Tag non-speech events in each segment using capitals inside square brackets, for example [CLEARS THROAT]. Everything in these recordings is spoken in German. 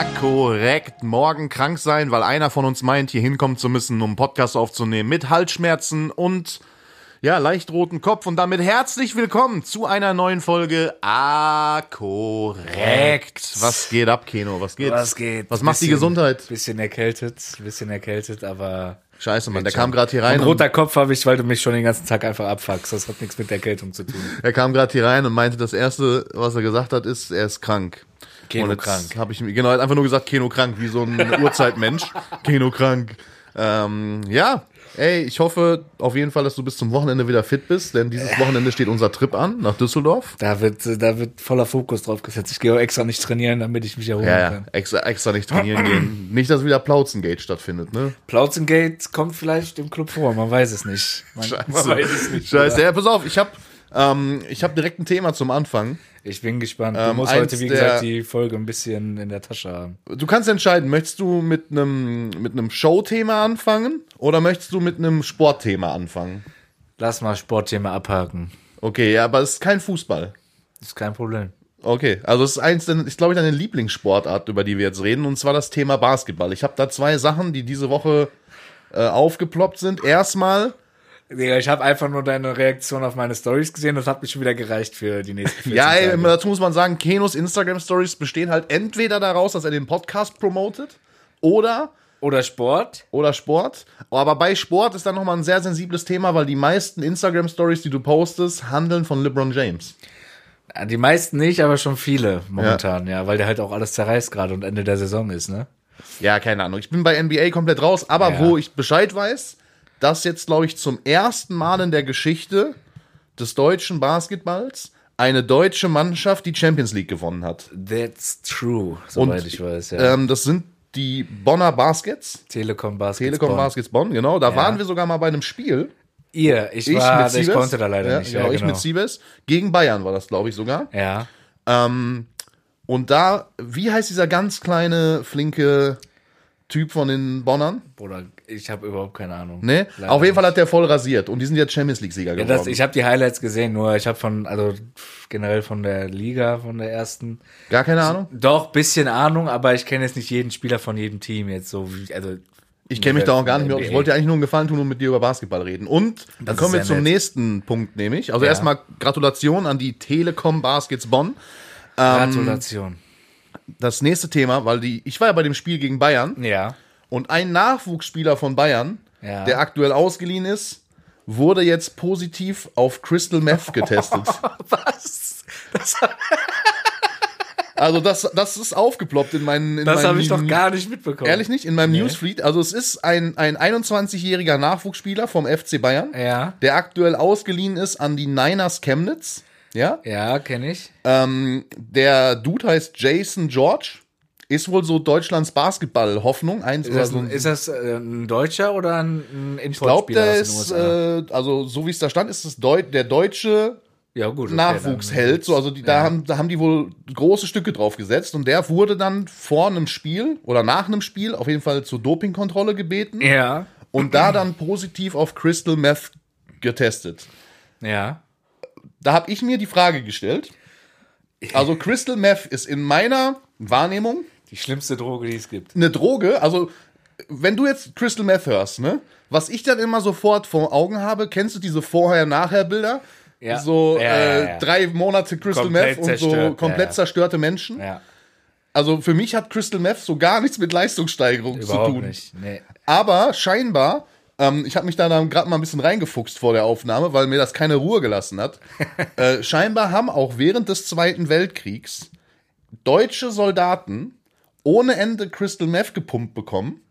Ah, korrekt. Morgen krank sein, weil einer von uns meint, hier hinkommen zu müssen, um einen Podcast aufzunehmen. Mit Halsschmerzen und ja, leicht roten Kopf. Und damit herzlich willkommen zu einer neuen Folge Ah, korrekt. Was geht ab, Keno? Was geht? Was geht? Was macht die Gesundheit? Bisschen erkältet, bisschen erkältet, aber. Scheiße, Mann. Der kam gerade hier rein. Ein roter Kopf habe ich, weil du mich schon den ganzen Tag einfach abfuckst. Das hat nichts mit Erkältung zu tun. er kam gerade hier rein und meinte, das erste, was er gesagt hat, ist, er ist krank. Keno und jetzt krank. Habe ich mir genau einfach nur gesagt, Keno krank, wie so ein [LAUGHS] Urzeitmensch. Keno krank. Ähm, ja, ey, ich hoffe auf jeden Fall, dass du bis zum Wochenende wieder fit bist, denn dieses Wochenende steht unser Trip an nach Düsseldorf. Da wird, da wird voller Fokus drauf gesetzt. Ich gehe auch extra nicht trainieren, damit ich mich erholen Ja, kann. extra, extra nicht trainieren gehen. [CLEARS THROAT] Nicht, dass wieder Plauzengate stattfindet, ne? Plauzengate kommt vielleicht im Club vor, man weiß es nicht. Man, man weiß es nicht. Scheiße. Ja, pass auf, ich habe ähm, ich hab direkt ein Thema zum Anfang. Ich bin gespannt. Du Ähm, musst heute, wie gesagt, die Folge ein bisschen in der Tasche haben. Du kannst entscheiden, möchtest du mit einem mit einem Showthema anfangen oder möchtest du mit einem Sportthema anfangen? Lass mal Sportthema abhaken. Okay, ja, aber es ist kein Fußball. Ist kein Problem. Okay, also es ist eins, ist glaube ich deine Lieblingssportart, über die wir jetzt reden, und zwar das Thema Basketball. Ich habe da zwei Sachen, die diese Woche äh, aufgeploppt sind. Erstmal, Ich habe einfach nur deine Reaktion auf meine Stories gesehen. Das hat mich schon wieder gereicht für die nächsten 14 ja, ey, dazu muss man sagen, Kenos Instagram Stories bestehen halt entweder daraus, dass er den Podcast promotet oder Oder Sport. oder Sport. Aber bei Sport ist dann nochmal ein sehr sensibles Thema, weil die meisten Instagram Stories, die du postest, handeln von LeBron James. Ja, Die meisten nicht, aber schon viele momentan, ja, weil der halt auch alles zerreißt gerade und Ende der Saison ist, ne? Ja, keine Ahnung. Ich bin bei NBA komplett raus, aber Ja. wo ich Bescheid weiß, dass jetzt, glaube ich, zum ersten Mal in der Geschichte des deutschen Basketballs eine deutsche Mannschaft die Champions League gewonnen hat. That's true, soweit ich weiß, ja. Ähm, das sind die Bonner Baskets. Telekom Basketball. Telekom Baskets Bonn, genau. Da waren wir sogar mal bei einem Spiel. Ihr, ich, Ich war, mit ich Siebes. konnte da leider ja, nicht. Genau, ja, ich genau. mit Siebes. Gegen Bayern war das, glaube ich, sogar. Ja. Ähm, und da, wie heißt dieser ganz kleine, flinke Typ von den Bonnern? Bruder, ich habe überhaupt keine Ahnung. Ne? Leider Auf jeden. Fall hat der voll rasiert und die sind jetzt Champions League-Sieger Ja, geworden. das, ich habe die Highlights gesehen, nur ich habe von, also generell von der Liga, von der ersten, Gar keine Ahnung. doch bisschen Ahnung, aber ich kenne jetzt nicht jeden Spieler von jedem Team jetzt so, wie, also Ich kenne mich da auch gar nicht mehr. Ich wollte eigentlich nur einen Gefallen tun und mit dir über Basketball reden. Und dann Das kommen wir zum nett. nächsten Punkt, nämlich. Also Ja. erstmal Gratulation an die Telekom Baskets Bonn. Gratulation. Das nächste Thema, weil die, ich war ja bei dem Spiel gegen Bayern Ja. Und ein Nachwuchsspieler von Bayern, Ja. der aktuell ausgeliehen ist, wurde jetzt positiv auf Crystal Meth getestet. [LAUGHS] Was? Das, [LAUGHS] Also das, das ist aufgeploppt in meinen. In das habe ich doch gar nicht mitbekommen. Ehrlich nicht? In meinem Newsfeed. Also es ist ein, ein 21-jähriger Nachwuchsspieler vom FC Bayern, Ja. der aktuell ausgeliehen ist an die Niners Chemnitz. Ja. Ja, kenne ich. Ähm, der Dude heißt Jason George. Ist wohl so Deutschlands Basketball-Hoffnung. Ist das, ein, ist das äh, ein Deutscher oder ein, ein ich glaube, Importspieler der ist, äh, also so wie es da stand, ist es Deu der deutsche ja, gut. okay, Nachwuchsheld. So, also die, da, haben, da haben die wohl große Stücke drauf gesetzt und der wurde dann vor einem Spiel oder nach einem Spiel auf jeden Fall zur Dopingkontrolle gebeten ja. und da dann positiv auf Crystal Meth getestet. Ja. Da habe ich mir die Frage gestellt. Also [LAUGHS] Crystal Meth ist in meiner Wahrnehmung Die schlimmste Droge, die es gibt. eine Droge. Also wenn du jetzt Crystal Meth hörst, ne, was ich dann immer sofort vor Augen habe, kennst du diese Vorher-Nachher-Bilder? Ja. So Ja, äh, ja. drei Monate Crystal Komplett Meth und so zerstört, komplett ja, ja. zerstörte Menschen. Ja. Also für mich hat Crystal Meth so gar nichts mit Leistungssteigerung zu Überhaupt tun. nicht. Nee. Aber scheinbar, ähm, ich habe mich da dann gerade mal ein bisschen reingefuchst vor der Aufnahme, weil mir das keine Ruhe gelassen hat. [LAUGHS] äh, scheinbar haben auch während des Zweiten Weltkriegs deutsche Soldaten ohne Ende Crystal Meth gepumpt bekommen.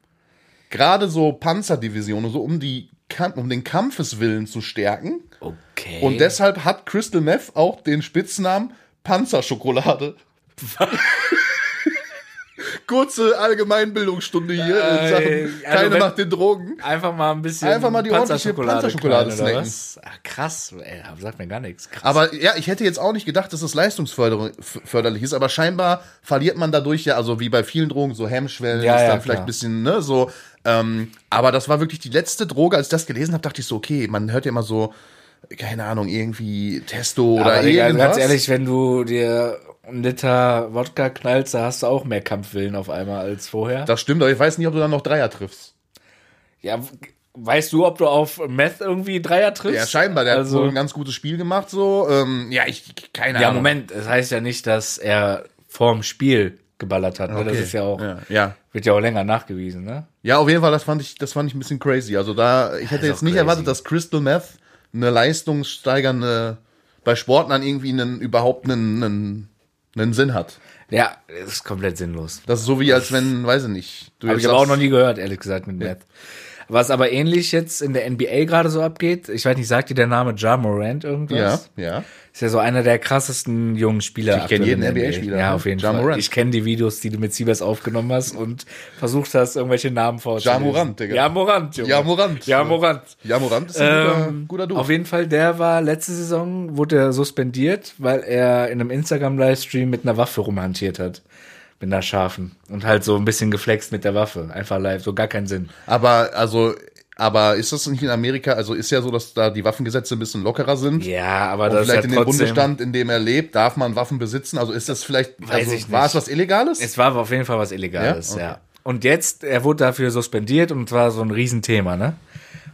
Gerade so Panzerdivisionen, so um, die, um den Kampfeswillen zu stärken. Okay. Und deshalb hat Crystal Meth auch den Spitznamen Panzerschokolade. [LAUGHS] Kurze Allgemeinbildungsstunde hier in Äh, Sachen also keine macht den Drogen. Einfach mal ein bisschen Einfach mal die ordentliche Panzerschokolade snacken. Ach, krass, ey, sagt mir gar nichts. Krass. Aber ja, ich hätte jetzt auch nicht gedacht, dass es leistungsförderlich ist, aber scheinbar verliert man dadurch ja, also wie bei vielen Drogen, so Hemmschwellen, Ja, ist ja, dann vielleicht klar. ein bisschen, ne, so. Ähm, aber das war wirklich die letzte Droge, als ich das gelesen habe, dachte ich so, okay, man hört ja immer so, keine Ahnung, irgendwie Testo oder Aber Digga, irgendwas. ganz ehrlich, wenn du dir einen Liter Wodka knallst, da hast du auch mehr Kampfwillen auf einmal als vorher. Das stimmt, aber ich weiß nicht, ob du dann noch Dreier triffst. Ja, weißt du, ob du auf Meth irgendwie Dreier triffst? Ja, scheinbar, der also, hat wohl ein ganz gutes Spiel gemacht, so. Ähm, ja, ich, keine Ja, Ahnung. Moment, das heißt ja nicht, dass er vorm Spiel geballert hat. Ne? Das Okay. ist ja auch, Ja, ja. wird ja auch länger nachgewiesen, ne? Ja, auf jeden Fall, das fand ich, das fand ich ein bisschen crazy. Also da, ich hätte jetzt nicht crazy. erwartet, dass Crystal Meth eine leistungssteigernde, bei Sportlern irgendwie einen, überhaupt einen, einen, einen Sinn hat. Ja, das ist komplett sinnlos. Das ist so wie, als wenn, weiß ich nicht. Du Habe ich aber auch noch nie gehört, ehrlich gesagt, mit Meth. Was aber ähnlich jetzt in der NBA gerade so abgeht, ich weiß nicht, sagt dir der Name Ja Morant Ja, irgendwas? ja. Ist ja so einer der krassesten jungen Spieler. Ich kenn aktuell jeden NBA-Spieler, Ja, ne? auf jeden Ja Fall. Morant. Ich kenne die Videos, die du mit Siebers aufgenommen hast und versucht hast, irgendwelche Namen vorzulesen. Ja Morant, Digga. Ja Morant, Junge. Ja Morant. Ja Morant. Ja, Morant ist ein guter, Ähm, guter Dude. Auf jeden Fall, der war letzte Saison, wurde er suspendiert, weil er in einem Instagram-Livestream mit einer Waffe rumhantiert hat. Mit einer scharfen. Und halt so ein bisschen geflext mit der Waffe. Einfach live, so gar keinen Sinn. Aber, also, aber ist das nicht in Amerika, also ist ja so, dass da die Waffengesetze ein bisschen lockerer sind? Ja, aber Und das ist vielleicht ja in dem trotzdem, Bundesstand, in dem er lebt, darf man Waffen besitzen? Also ist das vielleicht, Weiß also, ich war nicht. es was Illegales? Es war auf jeden Fall was Illegales, Ja? ja. Okay. Und jetzt, er wurde dafür suspendiert und war so ein Riesenthema, ne?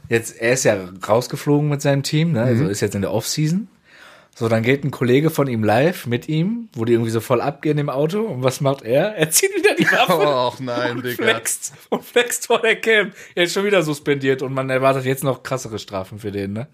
Jetzt, er ist ja rausgeflogen mit seinem Team, ne? Mhm. Also ist jetzt in der Offseason. So, dann geht ein Kollege von ihm live mit ihm, wo die irgendwie so voll abgehen im Auto. Und was macht er? Er zieht wieder die Waffe [LAUGHS] Och nein, und Digga. flext und flext vor der Cam. Er ist schon wieder suspendiert und man erwartet jetzt noch krassere Strafen für den, ne?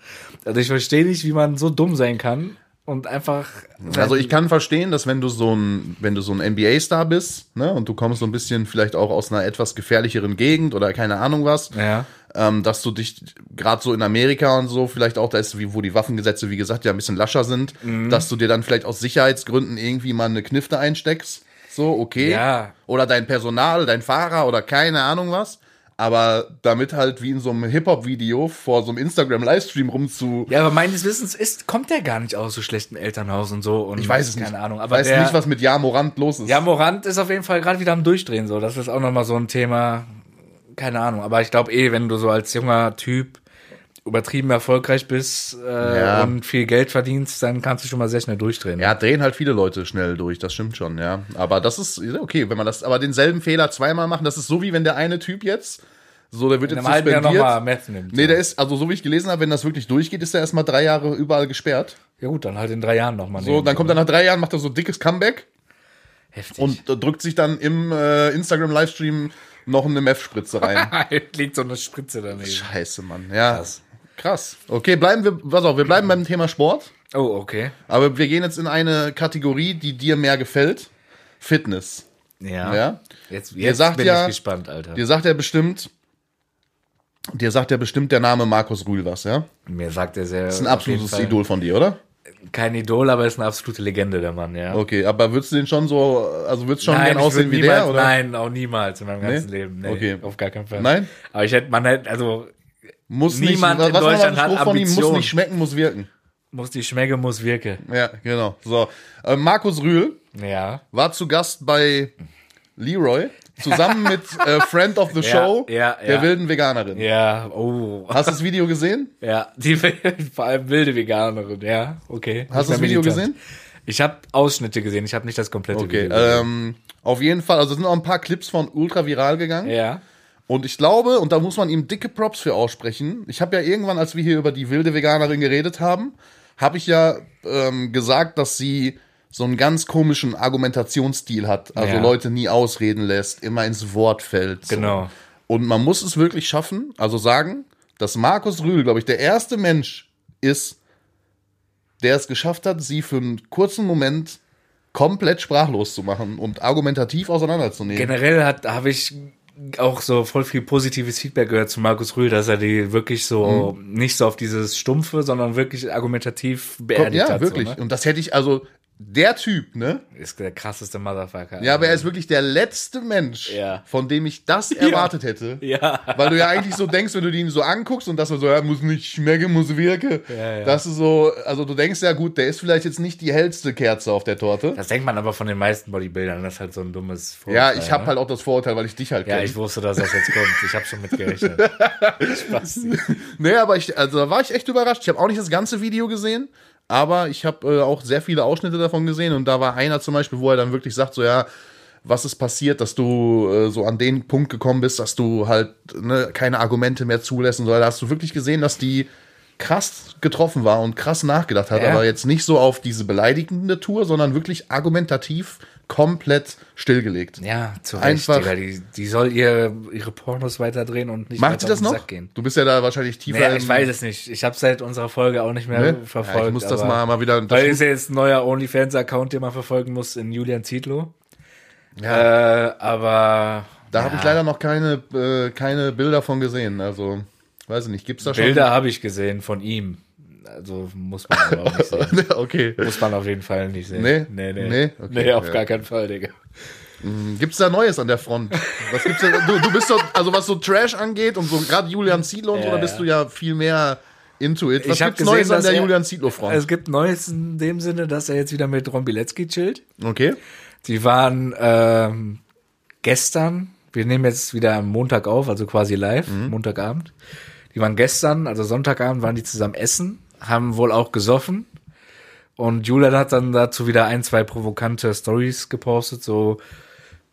Also ich verstehe nicht, wie man so dumm sein kann und einfach. Also ich kann verstehen, dass wenn du so ein, wenn du so ein NBA-Star bist, ne, und du kommst so ein bisschen vielleicht auch aus einer etwas gefährlicheren Gegend oder keine Ahnung was, Ja. Ähm, dass du dich gerade so in Amerika und so, vielleicht auch da ist, wie, wo die Waffengesetze, wie gesagt, ja ein bisschen lascher sind, Mhm. dass du dir dann vielleicht aus Sicherheitsgründen irgendwie mal eine Knifte einsteckst. So, okay. Ja. Oder dein Personal, dein Fahrer oder keine Ahnung was. Aber damit halt wie in so einem Hip-Hop-Video vor so einem Instagram-Livestream rumzu. Ja, aber meines Wissens ist, kommt der gar nicht aus so schlechtem Elternhaus und so. Und Ich weiß es keine nicht. Ahnung. Ich Aber weiß der, nicht, was mit Ja Morant los ist. Ja, Morant ist auf jeden Fall gerade wieder am Durchdrehen, so. Das ist auch nochmal so ein Thema. Keine Ahnung. Aber ich glaube eh, wenn du so als junger Typ übertrieben erfolgreich bist äh, Ja. und viel Geld verdienst, dann kannst du schon mal sehr schnell durchdrehen. Ja, drehen halt viele Leute schnell durch, das stimmt schon, ja. Aber das ist okay, wenn man das, aber denselben Fehler zweimal machen, das ist so wie wenn der eine Typ jetzt, so, der wird In jetzt Jahr suspendiert. nochmal Meth nimmt. Nee, der ist, also so wie ich gelesen habe, wenn das wirklich durchgeht, ist er erstmal drei Jahre überall gesperrt. ja gut, dann halt in drei Jahren nochmal. So, dann kommt er nach drei Jahren, macht er so ein dickes Comeback Heftig. und drückt sich dann im äh, Instagram-Livestream noch eine Meth-Spritze rein. [LAUGHS] liegt so eine Spritze daneben. Scheiße, Mann. Ja. Krass. Krass. Okay, bleiben wir, pass auf, wir bleiben beim Thema Sport, Oh, okay. aber wir gehen jetzt in eine Kategorie, die dir mehr gefällt. Fitness. Ja. Ja. Jetzt, jetzt sagt bin ja- ich gespannt, Alter. Dir sagt ja bestimmt, dir sagt ja bestimmt der Name Markus Rühl was, ja? Mir sagt er sehr. Das ist ein absolutes Idol von dir, oder? Kein Idol, aber ist eine absolute Legende, der Mann, ja. Okay, aber würdest du den schon so, also würdest du schon nein, gern aussehen wie niemals, der, oder? Nein, auch niemals in meinem ganzen Nee? Leben. Nee, Okay. auf gar keinen Fall. Nein? Aber ich hätte, man hätte, also Muss Niemand nicht, in Deutschland hat von ihm? Muss nicht schmecken, muss wirken. muss die Schmecke, muss wirke. Ja, genau. So, äh, Markus Rühl Ja. war zu Gast bei Leroy, zusammen mit äh, Friend of the Ja, Show, ja, der ja. wilden Veganerin. Ja, oh. Hast du das Video gesehen? Ja, die [LAUGHS] vor allem wilde Veganerin, ja, okay. Hast du das Video militant. gesehen? Ich habe Ausschnitte gesehen, ich habe nicht das komplette Okay, Video gesehen. ähm, auf jeden Fall, also es sind auch ein paar Clips von ultra viral gegangen. ja. Und ich glaube, und da muss man ihm dicke Props für aussprechen. Ich habe ja irgendwann, als wir hier über die wilde Veganerin geredet haben, habe ich ja ähm, gesagt, dass sie so einen ganz komischen Argumentationsstil hat. Also Ja. Leute nie ausreden lässt, immer ins Wort fällt. So. Genau. Und man muss es wirklich schaffen, also sagen, dass Markus Rühl, glaube ich, der erste Mensch ist, der es geschafft hat, sie für einen kurzen Moment komplett sprachlos zu machen und argumentativ auseinanderzunehmen. Generell hat habe ich auch so voll viel positives Feedback gehört zu Markus Rühl, dass er die wirklich so Mhm. nicht so auf dieses Stumpfe, sondern wirklich argumentativ beerdigt ja, hat. wirklich. So, ne? Und das hätte ich, also der Typ, ne? Ist der krasseste Motherfucker. Ja, aber er ist wirklich der letzte Mensch, Ja. von dem ich das [LAUGHS] erwartet hätte. Ja. Weil du ja eigentlich so denkst, wenn du ihn so anguckst und dass er so, ja, muss nicht schmecken, muss wirken. Ja, ja. Dass du so, also du denkst ja gut, der ist vielleicht jetzt nicht die hellste Kerze auf der Torte. Das denkt man aber von den meisten Bodybuildern, das ist halt so ein dummes Ja, Vorurteil, ich habe ne? halt auch das Vorurteil, weil ich dich halt Ja, kenne. ich wusste, dass das jetzt kommt. Ich habe schon mit gerechnet. [LAUGHS] Spaß. Nee, aber ich, also da war ich echt überrascht. Ich habe auch nicht das ganze Video gesehen, aber ich habe äh, auch sehr viele Ausschnitte davon gesehen und da war einer zum Beispiel, wo er dann wirklich sagt, so ja, was ist passiert, dass du äh, so an den Punkt gekommen bist, dass du halt ne, keine Argumente mehr zulässt und so. Da hast du wirklich gesehen, dass die krass getroffen war und krass nachgedacht hat, Ja. aber jetzt nicht so auf diese beleidigende Tour, sondern wirklich argumentativ komplett stillgelegt. Ja, zu Recht, Einfach- Digga. Die, die soll ihr, ihre Pornos weiterdrehen und nicht Macht sie das noch? Du bist ja da wahrscheinlich tiefer. Naja, ich weiß es nicht. Ich habe seit unserer Folge auch nicht mehr Ne? verfolgt. Ja, ich muss das mal, mal wieder. Weil ist ja jetzt ein neuer OnlyFans-Account, den man verfolgen muss, in Julian Zietlow. Äh, aber da habe ich leider noch keine, äh, keine Bilder von gesehen. Also, weiß ich nicht. Gibt's da schon? Bilder habe ich gesehen von ihm. Also muss man aber auch nicht sehen. [LAUGHS] okay. Muss man auf jeden Fall nicht sehen. Nee? nee, nee. Nee? Nee, Okay, auf ja. gar keinen Fall, Digga. Gibt's da Neues an der Front? Was gibt's da? Du, du bist doch, also was so Trash angeht und so gerade Julian Zietlow und so, Ja, da bist du ja viel mehr into it. Was Ich gibt's Neues an der er- Julian Zietlow Front? Es gibt Neues in dem Sinne, dass er jetzt wieder mit Ron Bilecki chillt. Okay. Die waren ähm, gestern, wir nehmen jetzt wieder am Montag auf, also quasi live, Mhm. Montagabend. Die waren gestern, also Sonntagabend, waren die zusammen essen, haben wohl auch gesoffen. Und Julian hat dann dazu wieder ein, zwei provokante Stories gepostet, so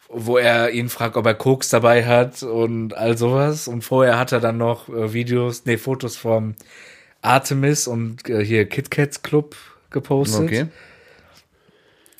wo er ihn fragt, ob er Koks dabei hat und all sowas. Und vorher hat er dann noch äh, Videos, nee, Fotos vom Artemis und äh, hier KitKat Club gepostet. Okay.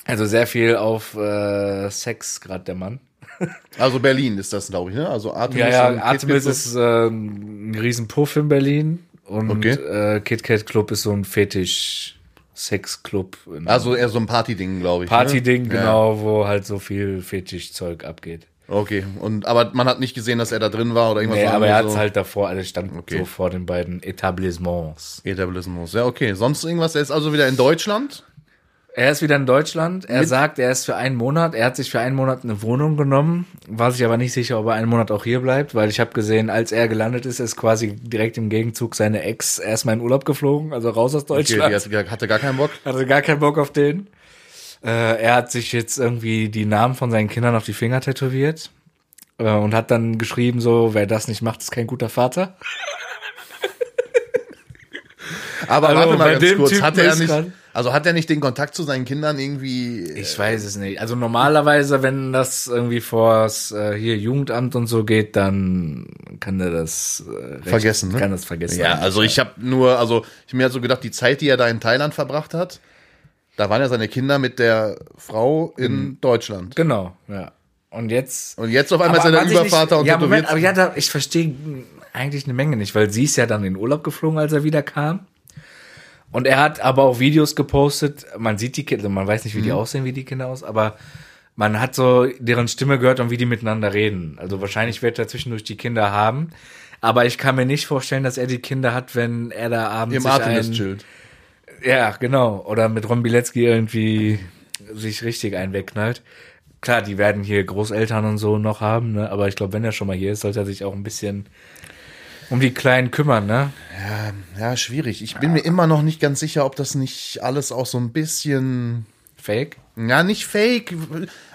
Also sehr viel auf äh, Sex gerade der Mann. [LAUGHS] Also Berlin ist das, glaube ich, ne? Also Artemis Ja, ja, Artemis ist äh, ein riesen Puff in Berlin und Okay. äh, KitKat Club ist so ein Fetisch-Sex-Club. in- Also eher so ein Partyding, glaube ich. Party-Ding, ne? Ja. genau, wo halt so viel Fetisch-Zeug abgeht. Okay. Und aber man hat nicht gesehen, dass er da drin war oder irgendwas. Nee, aber er hat so halt davor, also stand Okay. so vor den beiden Etablissements. Etablismus. Ja, okay. Sonst irgendwas? Er ist also wieder in Deutschland. Er ist wieder in Deutschland. Er Mit- sagt, er ist für einen Monat. Er hat sich für einen Monat eine Wohnung genommen. War sich aber nicht sicher, ob er einen Monat auch hier bleibt, weil ich habe gesehen, als er gelandet ist, ist quasi direkt im Gegenzug seine Ex erstmal in Urlaub geflogen, also raus aus Okay, Deutschland. die hatte, hatte gar keinen Bock. hatte gar keinen Bock auf den. Äh, er hat sich jetzt irgendwie die Namen von seinen Kindern auf die Finger tätowiert äh, und hat dann geschrieben so, wer das nicht macht, ist kein guter Vater. Aber Also, warte mal ganz kurz. Typen Hat er nicht, grad- also hat er nicht den Kontakt zu seinen Kindern irgendwie? Ich weiß es nicht. Also normalerweise, wenn das irgendwie vors äh, hier Jugendamt und so geht, dann kann er das äh, recht- Vergessen, ne? Kann das vergessen. Ja, also ich habe nur, also ich mir halt so gedacht, die Zeit, die er da in Thailand verbracht hat, da waren ja seine Kinder mit der Frau in Deutschland. Genau, ja. Und jetzt. Und jetzt auf einmal ist er der Übervater nicht, und ja, Moment, aber ja, da, ich verstehe eigentlich eine Menge nicht, weil sie ist ja dann in Urlaub geflogen, als er wieder kam. Und er hat aber auch Videos gepostet. Man sieht die Kinder, man weiß nicht, wie die Mhm. aussehen, wie die Kinder aus, aber man hat so deren Stimme gehört und wie die miteinander reden. Also wahrscheinlich wird er zwischendurch die Kinder haben. Aber ich kann mir nicht vorstellen, dass er die Kinder hat, wenn er da abends Im ein, chillt. ja, genau. Oder mit Ron Bilecki irgendwie sich richtig einwegknallt. Klar, die werden hier Großeltern und so noch haben, ne? aber ich glaube, wenn er schon mal hier ist, sollte er sich auch ein bisschen um die Kleinen kümmern, ne? Ja, schwierig. Ich bin mir immer noch nicht ganz sicher, ob das nicht alles auch so ein bisschen Fake? Ja, nicht fake,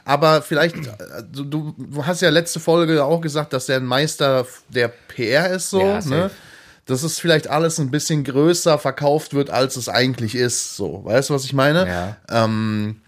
aber vielleicht, also du, du hast ja letzte Folge auch gesagt, dass er ein Meister der PR ist, so, Ja, ne? Dass es vielleicht alles ein bisschen größer verkauft wird, als es eigentlich ist, so. Weißt du, was ich meine? Ja. Ähm,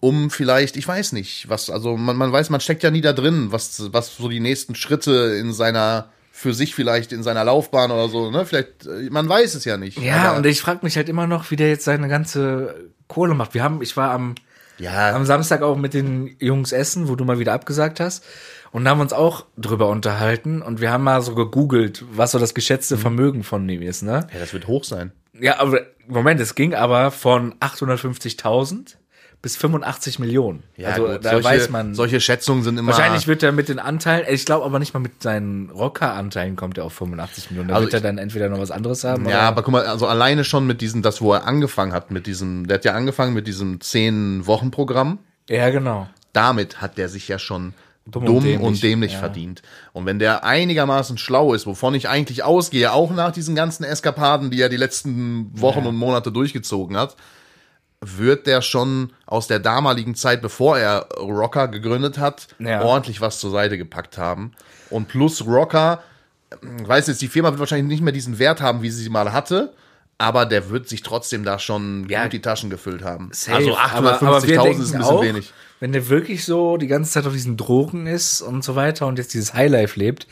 um vielleicht, ich weiß nicht, was, also man, man weiß, man steckt ja nie da drin, was, was so die nächsten Schritte in seiner, für sich vielleicht in seiner Laufbahn oder so, ne? Vielleicht, äh, man weiß es ja nicht. Ja, und ich frage mich halt immer noch, wie der jetzt seine ganze Kohle macht. Wir haben, ich war am, ja, am Samstag auch mit den Jungs essen, wo du mal wieder abgesagt hast. Und haben uns auch drüber unterhalten und wir haben mal so gegoogelt, was so das geschätzte Vermögen von ihm ist, ne? ja, das wird hoch sein. Ja, aber Moment, es ging aber von 850.000 bis 85 Millionen. also gut, da solche, weiß man. Solche Schätzungen sind immer. wahrscheinlich wird er mit den Anteilen, ich glaube aber nicht mal mit seinen Rocker-Anteilen kommt er auf 85 Millionen. Da Also wird er dann entweder noch was anderes haben. Ja, oder- aber guck mal, also alleine schon mit diesem, das, wo er angefangen hat, mit diesem, der hat ja angefangen mit diesem zehn-Wochen-Programm. ja, genau. Damit hat der sich ja schon Dumm und und dämlich, dämlich, ja. verdient. Und wenn der einigermaßen schlau ist, wovon ich eigentlich ausgehe, auch nach diesen ganzen Eskapaden, die er die letzten Wochen und Monate durchgezogen hat, wird der schon aus der damaligen Zeit, bevor er Rocker gegründet hat, Ja. ordentlich was zur Seite gepackt haben. Und plus Rocker, ich weiß jetzt, die Firma wird wahrscheinlich nicht mehr diesen Wert haben, wie sie sie mal hatte, aber der wird sich trotzdem da schon Ja. gut die Taschen gefüllt haben. Safe, also aber- aber wir 850.000 denken ist ein bisschen auch, wenig. Wenn der wirklich so die ganze Zeit auf diesen Drogen ist und so weiter und jetzt dieses Highlife lebt,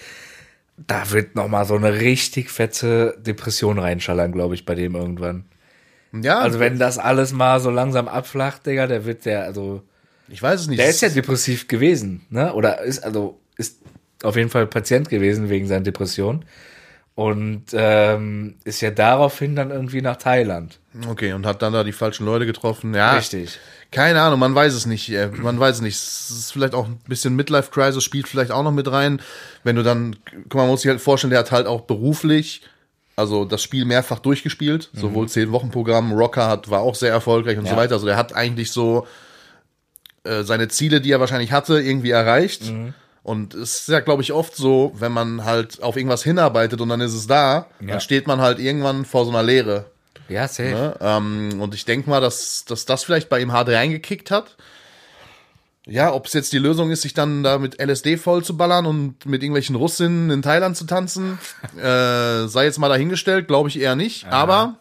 da wird noch mal so eine richtig fette Depression reinschallern, glaube ich, bei dem irgendwann. Ja, Also wenn das alles mal so langsam abflacht, Digga, der wird der, also ich weiß es nicht. der ist ja depressiv gewesen, ne? Oder ist also ist auf jeden Fall Patient gewesen wegen seiner Depression und ähm, ist ja daraufhin dann irgendwie nach Thailand. Okay, und hat dann da die falschen Leute getroffen. Ja, Richtig. Keine Ahnung, man weiß es nicht. äh, Man weiß es nicht. Es ist vielleicht auch ein bisschen Midlife Crisis spielt vielleicht auch noch mit rein. Wenn du dann, guck mal, man muss sich halt vorstellen, der hat halt auch beruflich, also das Spiel mehrfach durchgespielt. Sowohl zehn Wochen Programm, Rocker hat, war auch sehr erfolgreich und Ja. so weiter. Also der hat eigentlich so äh, seine Ziele, die er wahrscheinlich hatte, irgendwie erreicht. Und es ist ja, glaube ich, oft so, wenn man halt auf irgendwas hinarbeitet und dann ist es da, Ja. dann steht man halt irgendwann vor so einer Leere. Ja, safe. Ne? Ähm, und ich denke mal, dass, dass das vielleicht bei ihm hart reingekickt hat. Ja, ob es jetzt die Lösung ist, sich dann da mit LSD voll zu ballern und mit irgendwelchen Russinnen in Thailand zu tanzen, [LAUGHS] äh, sei jetzt mal dahingestellt, glaube ich eher nicht. Aber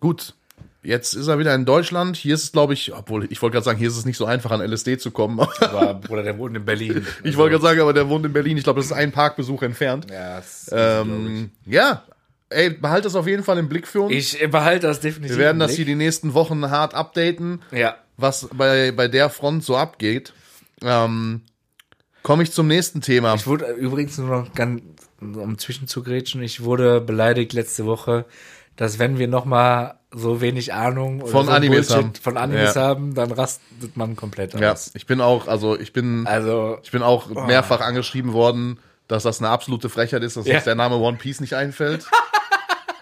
gut, jetzt ist er wieder in Deutschland. Hier ist es, glaube ich, obwohl ich wollte gerade sagen, hier ist es nicht so einfach an LSD zu kommen. [LAUGHS] Aber Bruder, der wohnt in Berlin. ich wollte gerade sagen, aber der wohnt in Berlin. Ich glaube, das ist ein Parkbesuch entfernt. Ja, das Ähm, ja, ey, behalt das auf jeden Fall im Blick für uns. ich. ich behalte das definitiv. Wir werden das hier die nächsten Wochen hart updaten. Ja. Was bei, bei der Front so abgeht. Ähm, Komme ich zum nächsten Thema. Ich wurde übrigens nur noch ganz, um zwischenzugrätschen, ich wurde beleidigt letzte Woche, dass wenn wir noch mal so wenig Ahnung Von so Animes Bullshit haben. von Animes Ja. haben, dann rastet man komplett ja, aus. ich bin auch, also ich bin, Also, ich bin auch mehrfach angeschrieben worden, dass das eine absolute Frechheit ist, dass Ja. uns der Name One Piece nicht einfällt. [LAUGHS]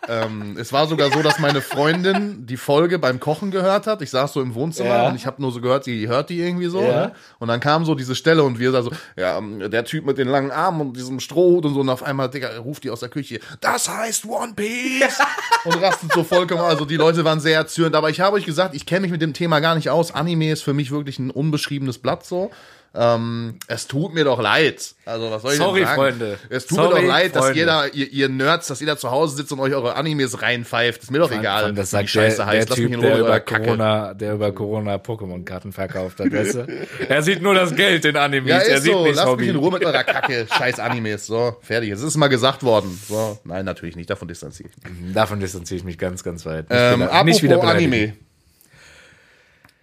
ähm, es war sogar so, dass meine Freundin die Folge beim Kochen gehört hat. Ich saß so im Wohnzimmer Ja. und ich habe nur so gehört, sie hört die irgendwie so. Ja. Ne? Und dann kam so diese Stelle und wir da so, ja, ähm, der Typ mit den langen Armen und diesem Strohhut und so. Und auf einmal, Digga, ruft die aus der Küche, das heißt One Piece. [LAUGHS] und rastet so vollkommen. Also die Leute waren sehr erzürnt. Aber ich habe euch gesagt, ich kenne mich mit dem Thema gar nicht aus. Anime ist für mich wirklich ein unbeschriebenes Blatt so. Ähm, es tut mir doch leid. Also, was soll ich Sorry, denn sagen? Freunde. Es tut Sorry, mir doch leid, dass Freunde. jeder, ihr, ihr Nerds, dass ihr da zu Hause sitzt und euch eure Animes reinpfeift. Ist mir doch egal. das wie die sagt der, der Lass mich Typ, in der über Kacke. Corona, der über Corona Pokémon-Karten verkauft hat, weißt du? [LAUGHS] Er sieht nur das Geld in Animes, Ja, er ist sieht so. nicht Lasst Hobby. mich in Ruhe mit eurer Kacke. [LAUGHS] Scheiß Animes. So, fertig. Es ist mal gesagt worden. So, nein, natürlich nicht. Davon distanziere ich mich. Davon distanziere ich mich ganz, ganz weit. Nicht Ähm, wieder- apropos beleidigen. Anime.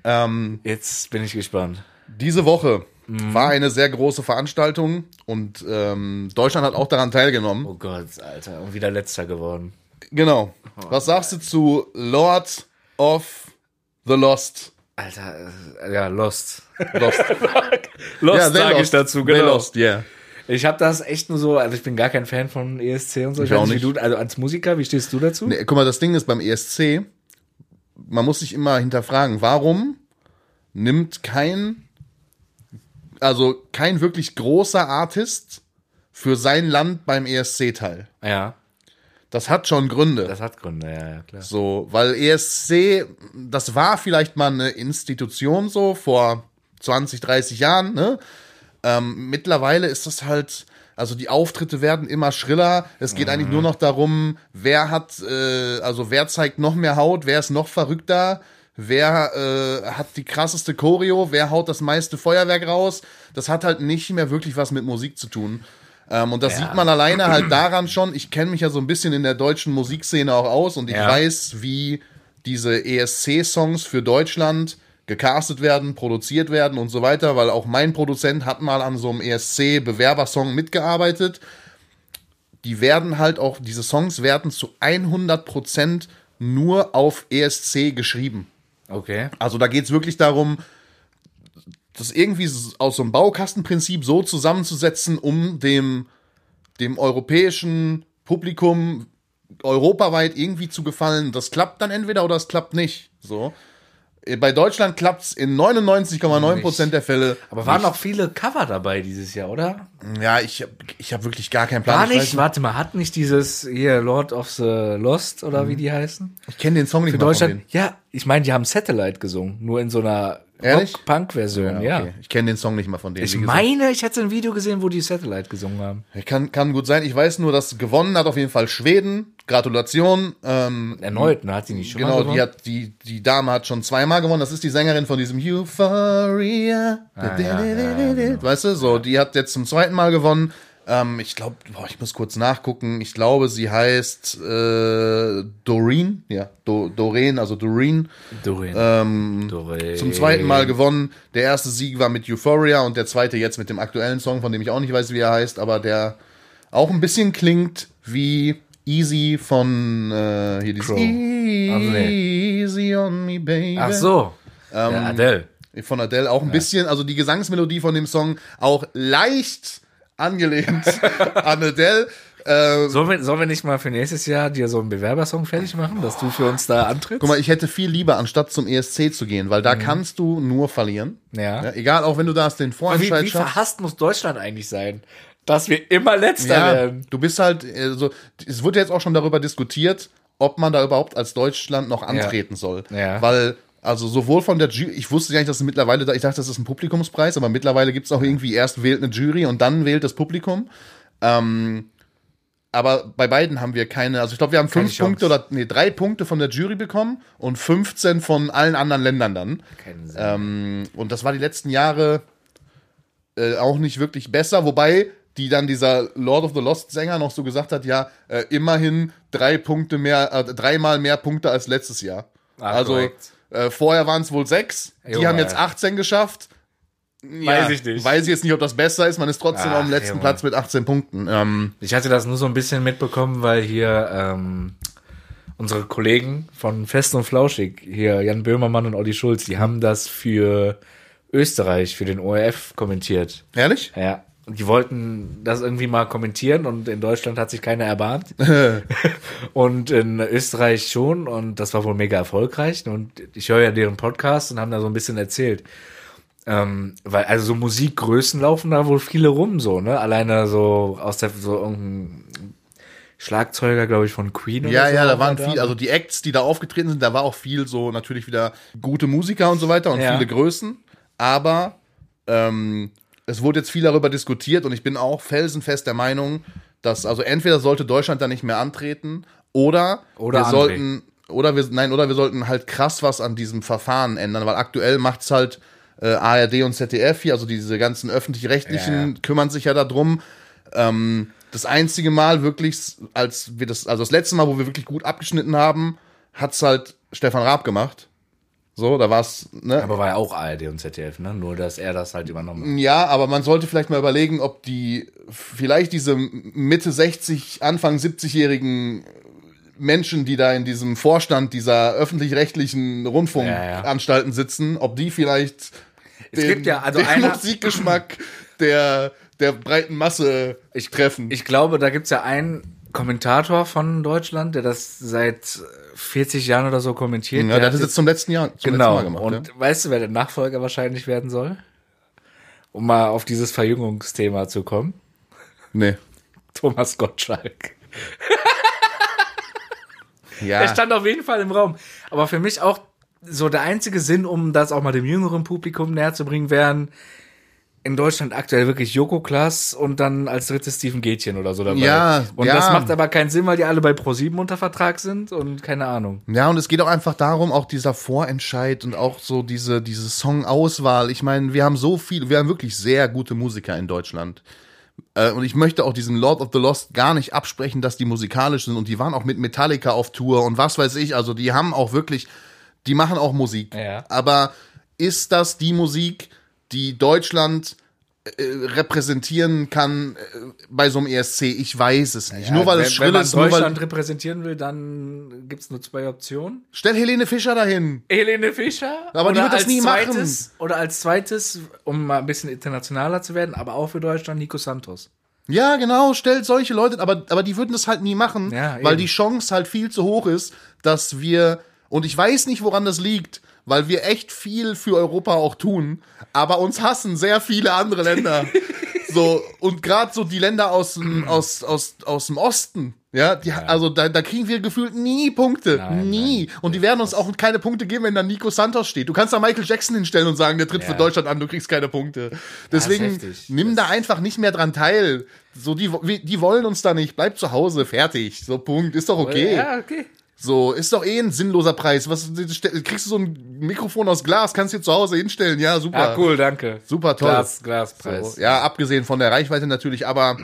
Ähm, Jetzt bin ich gespannt. diese Woche Mhm. war eine sehr große Veranstaltung und ähm, Deutschland hat auch daran teilgenommen. Oh Gott, Alter, und wieder letzter geworden. Genau. Was sagst du zu Lord of the Lost? Alter, äh, ja, Lost. Lost. [LAUGHS] Lost they sage ich dazu, They genau. Lost, yeah. Ich habe das echt nur so, also ich bin gar kein Fan von ESC und so. Ich weiß auch Wie nicht. du, also als Musiker, wie stehst du dazu? Nee, guck mal, das Ding ist beim ESC, man muss sich immer hinterfragen, warum nimmt kein, also kein wirklich großer Artist für sein Land beim ESC teil? Ja, Das hat schon Gründe. das hat Gründe, ja, ja, klar. So, weil ESC, das war vielleicht mal eine Institution so vor 20, 30 Jahren, ne? Ähm, mittlerweile ist das halt, also die Auftritte werden immer schriller. Es geht eigentlich nur noch darum, wer hat, äh, also wer zeigt noch mehr Haut, wer ist noch verrückter, wer äh, hat die krasseste Choreo, wer haut das meiste Feuerwerk raus. Das hat halt nicht mehr wirklich was mit Musik zu tun. Ähm, und das Ja. sieht man alleine halt daran schon. Ich kenne mich ja so ein bisschen in der deutschen Musikszene auch aus und ich Ja. weiß, wie diese ESC-Songs für Deutschland gecastet werden, produziert werden und so weiter, weil auch mein Produzent hat mal an so einem ESC-Bewerbersong mitgearbeitet. Die werden halt auch, diese Songs werden zu 100% nur auf ESC geschrieben. Okay. Also da geht es wirklich darum, das irgendwie aus so einem Baukastenprinzip so zusammenzusetzen, um dem, dem europäischen Publikum europaweit irgendwie zu gefallen. Das klappt dann entweder oder es klappt nicht. So. Bei Deutschland klappt es in 99,9% der Fälle. Aber waren noch viele Cover dabei dieses Jahr, oder? Ja, ich habe ich hab wirklich gar keinen Plan. War Ich weiß nicht, warte mal, hat nicht dieses hier Lord of the Lost oder wie die heißen? Ich kenne den Song nicht Für Deutschland? Ja, ich meine, die haben Satellite gesungen, nur in so einer Ehrlich? Punk-Version, ja. Okay. Ich kenne den Song nicht mal von denen. Ich meine, ich hätte ein Video gesehen, wo die Satellite gesungen haben. Kann, kann gut sein. Ich weiß nur, dass gewonnen hat auf jeden Fall Schweden. Gratulation. Ähm, Erneut, ne? Hat sie nicht schon mal genau, gewonnen? die hat die die Dame hat schon zweimal gewonnen. Das ist die Sängerin von diesem Euphoria. Ah, ja, ja, genau. Weißt du, so die hat jetzt zum zweiten Mal gewonnen. Ähm, ich glaube, ich muss kurz nachgucken. Ich glaube, sie heißt äh, Doreen. Ja, Do, Doreen, also Doreen. Doreen. Ähm, Doreen. zum zweiten Mal gewonnen. Der erste Sieg war mit Euphoria und der zweite jetzt mit dem aktuellen Song, von dem ich auch nicht weiß, wie er heißt, aber der auch ein bisschen klingt wie Easy von äh, hier dieses Crow. Easy on me, baby. Ach so. Ähm, ja, Adele. Von Adele auch ein bisschen, also die Gesangsmelodie von dem Song auch leicht angelehnt [LAUGHS] an Adele. Äh, Sollen wir, sollen wir nicht mal für nächstes Jahr dir so einen Bewerbersong fertig machen, dass du für uns da antrittst? guck mal, ich hätte viel lieber, anstatt zum ESC zu gehen, weil Mhm. da kannst du nur verlieren. Ja. egal, auch wenn du da den wie, Vorentscheid wie schaffst. verhasst muss Deutschland eigentlich sein, dass wir immer Letzter Ja, werden? du bist halt, äh, so, es wurde jetzt auch schon darüber diskutiert, ob man da überhaupt als Deutschland noch antreten soll. Ja. Weil, also sowohl von der Jury, ich wusste gar nicht, dass es mittlerweile, da, ich dachte, das ist ein Publikumspreis, aber mittlerweile gibt es auch irgendwie, erst wählt eine Jury und dann wählt das Publikum. Ähm, aber bei beiden haben wir keine, also ich glaube, wir haben fünf Chance. Punkte oder, nee, drei Punkte von der Jury bekommen und 15 von allen anderen Ländern dann. Keinen Sinn. Ähm, und das war die letzten Jahre äh, auch nicht wirklich besser, wobei die dann dieser Lord of the Lost Sänger noch so gesagt hat, ja, äh, immerhin drei Punkte mehr, äh, dreimal mehr Punkte als letztes Jahr. Ah, also korrekt. Äh, vorher waren es wohl sechs, die Junge. haben jetzt 18 geschafft. Weiß ich nicht. Weiß ich jetzt nicht, ob das besser ist. Man ist trotzdem Ach, auf dem letzten Junge. Platz mit 18 Punkten. Ähm, Ich hatte das nur so ein bisschen mitbekommen, weil hier ähm, unsere Kollegen von Fest und Flauschig, hier Jan Böhmermann und Olli Schulz, die haben das für Österreich, für den ORF kommentiert. ehrlich? Ja. Und die wollten das irgendwie mal kommentieren und in Deutschland hat sich keiner erbarmt. [LAUGHS] [LAUGHS] und in Österreich schon und das war wohl mega erfolgreich. Und ich höre ja deren Podcast und haben da so ein bisschen erzählt. Ähm, weil, also so Musikgrößen laufen da wohl viele rum, so, ne? Alleine so aus der, so irgendein Schlagzeuger, glaube ich, von Queen Ja, so ja, da war waren viel, also die Acts, die da aufgetreten sind, da war auch viel so natürlich wieder gute Musiker und so weiter und Ja. viele Größen. Aber ähm, es wurde jetzt viel darüber diskutiert und ich bin auch felsenfest der Meinung, dass also entweder sollte Deutschland da nicht mehr antreten oder, Oder wir André. sollten oder wir nein oder wir sollten halt krass was an diesem Verfahren ändern, weil aktuell macht's halt äh, ARD und ZDF hier, also diese ganzen öffentlich-rechtlichen Ja. kümmern sich ja darum. Ähm, das einzige Mal wirklich, als wir das, also das letzte Mal, wo wir wirklich gut abgeschnitten haben, hat's halt Stefan Raab gemacht. So, da war's, ne? Aber war ja auch ARD und ZDF, ne? Nur, dass er das halt übernommen hat. Ja, aber man sollte vielleicht mal überlegen, ob die vielleicht diese Mitte 60, Anfang 70-jährigen Menschen, die da in diesem Vorstand dieser öffentlich-rechtlichen Rundfunkanstalten sitzen, ob die vielleicht Es gibt ja, also den einer- Musikgeschmack der, der breiten Masse treffen. Ich glaube, da gibt's ja einen Kommentator von Deutschland, der das seit 40 Jahren oder so kommentiert. ja, der hat das jetzt zum letzten Jahr zum genau. letzten gemacht. Und weißt du, wer der Nachfolger wahrscheinlich werden soll? Um mal auf dieses Verjüngungsthema zu kommen. ja? Nee. Thomas Gottschalk. [LAUGHS] Ja. Der stand auf jeden Fall im Raum. Aber für mich auch so der einzige Sinn, um das auch mal dem jüngeren Publikum näher zu bringen, wären in Deutschland aktuell wirklich Joko Klaas und dann als drittes Steven Gätchen oder so dabei. Ja, und ja. das macht aber keinen Sinn, weil die alle bei Pro7 unter Vertrag sind und keine Ahnung. Ja, und es geht auch einfach darum, auch dieser Vorentscheid und auch so diese, diese Songauswahl. Ich meine, wir haben so viel, wir haben wirklich sehr gute Musiker in Deutschland. Äh, und ich möchte auch diesem Lord of the Lost gar nicht absprechen, dass die musikalisch sind. Und die waren auch mit Metallica auf Tour und was weiß ich. Also die haben auch wirklich, die machen auch Musik. Ja. Aber ist das die Musik, die Deutschland äh, repräsentieren kann äh, bei so einem ESC? Ich weiß es nicht. nur weil wenn, es schrill wenn man ist, nur weil, Deutschland repräsentieren will, dann gibt's nur zwei Optionen. stell Helene Fischer dahin. Helene Fischer. Aber die wird das nie machen. zweites, Oder als zweites, um mal ein bisschen internationaler zu werden, aber auch für Deutschland Nico Santos. Ja, genau, stellt solche Leute, aber, aber die würden das halt nie machen, Ja, weil die Chance halt viel zu hoch ist, dass wir, und ich weiß nicht, woran das liegt, weil wir echt viel für Europa auch tun, aber uns hassen sehr viele andere Länder. [LAUGHS] so, und gerade so die Länder aus dem, aus, aus, aus dem Osten, Ja, die, also da, da kriegen wir gefühlt nie Punkte. Nein, nie. Und die werden uns auch keine Punkte geben, wenn da Nico Santos steht. Du kannst da Michael Jackson hinstellen und sagen, der tritt für Ja. Deutschland an, du kriegst keine Punkte. Deswegen heftig. nimm da einfach nicht mehr dran teil. So, die, die wollen uns da nicht. Bleib zu Hause, fertig. So, Punkt. Ist doch okay. Ja, okay. So, ist doch eh ein sinnloser Preis. Was, kriegst du so ein Mikrofon aus Glas, kannst du dir zu Hause hinstellen. Ja, super. Ja, cool, danke. Super toll. Glas, Glaspreis. So, ja, abgesehen von der Reichweite natürlich, aber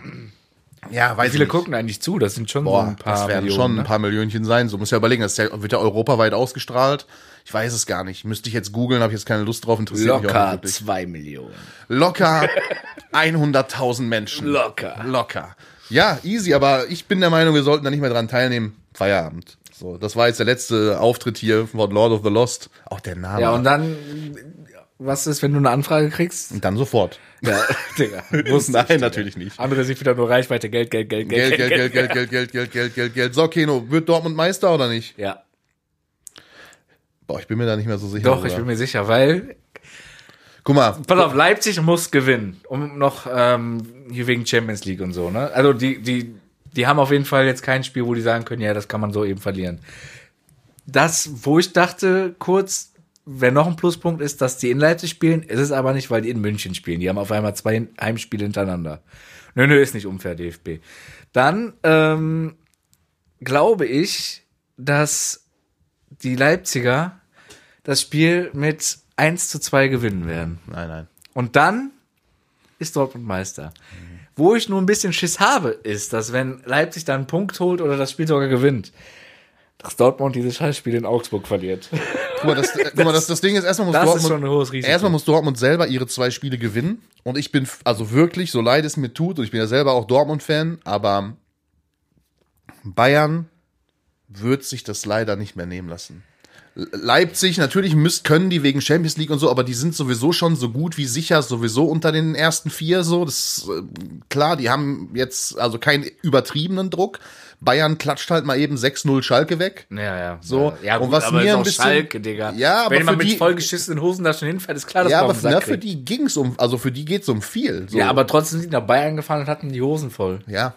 ja, weiß Wie viele ich nicht. gucken eigentlich zu? Das sind schon Boah, so ein paar das werden Millionen, schon ne? ein paar Millionchen sein. So muss ja überlegen, das wird ja europaweit ausgestrahlt. Ich weiß es gar nicht. Müsste ich jetzt googeln, habe ich jetzt keine Lust drauf, interessiert mich auch Locker nicht wirklich. zwei Millionen. Locker [LAUGHS] 100.000 Menschen. Locker. Locker. Ja, easy, aber ich bin der Meinung, wir sollten da nicht mehr dran teilnehmen. Feierabend. So, das war jetzt der letzte Auftritt hier von Lord of the Lost. Auch der Name. Ja, und dann, was ist, wenn du eine Anfrage kriegst? Und dann sofort. Ja, Digga. Muss Nein, natürlich nicht. Andere sich wieder nur Reichweite, Geld, Geld, Geld, Geld, Geld, Geld, Geld, Geld, Geld, Geld, Geld, Geld, Geld. So, Keno, wird Dortmund Meister oder nicht? Ja, Boah, ich bin mir da nicht mehr so sicher. doch, ich bin mir sicher, weil, Guck mal, pass auf, Leipzig muss gewinnen, um noch, ähm, hier wegen Champions League und so, ne? Also, die, die, die haben auf jeden Fall jetzt kein Spiel, wo die sagen können, ja, das kann man so eben verlieren. Das, wo ich dachte, kurz, wer noch ein Pluspunkt ist, dass die in Leipzig spielen, ist es aber nicht, weil die in München spielen. Die haben auf einmal zwei Heimspiele hintereinander. Nö, nö, ist nicht unfair, DFB. Dann ähm, glaube ich, dass die Leipziger das Spiel mit 1 zu 2 gewinnen werden. nein, nein. Und dann ist Dortmund Meister. Wo ich nur ein bisschen Schiss habe, ist, dass wenn Leipzig dann einen Punkt holt oder das Spiel sogar gewinnt, dass Dortmund dieses Scheißspiel in Augsburg verliert. Guck mal, das, guck mal, das, das Ding ist, erstmal muss Das ist Dortmund, Risiko. erstmal muss Dortmund selber ihre zwei Spiele gewinnen. Und ich bin, also wirklich, so leid es mir tut, und ich bin ja selber auch Dortmund-Fan, aber Bayern wird sich das leider nicht mehr nehmen lassen. Le- Leipzig, natürlich müsst, können die wegen Champions League und so, aber die sind sowieso schon so gut wie sicher, sowieso unter den ersten vier so. Das äh, klar, die haben jetzt also keinen übertriebenen Druck. Bayern klatscht halt mal eben 6-0 Schalke weg. Ja, ja. So, ja, und gut, was aber mir ein auch bisschen- Schalke, Digga. Ja, aber Wenn man mit vollgeschissenen Hosen da schon hinfährt, ist klar, dass Ja, man aber na, für die ging's um, also für die geht's um viel. So. Ja, aber trotzdem sind die nach Bayern gefahren und hatten die Hosen voll. ja,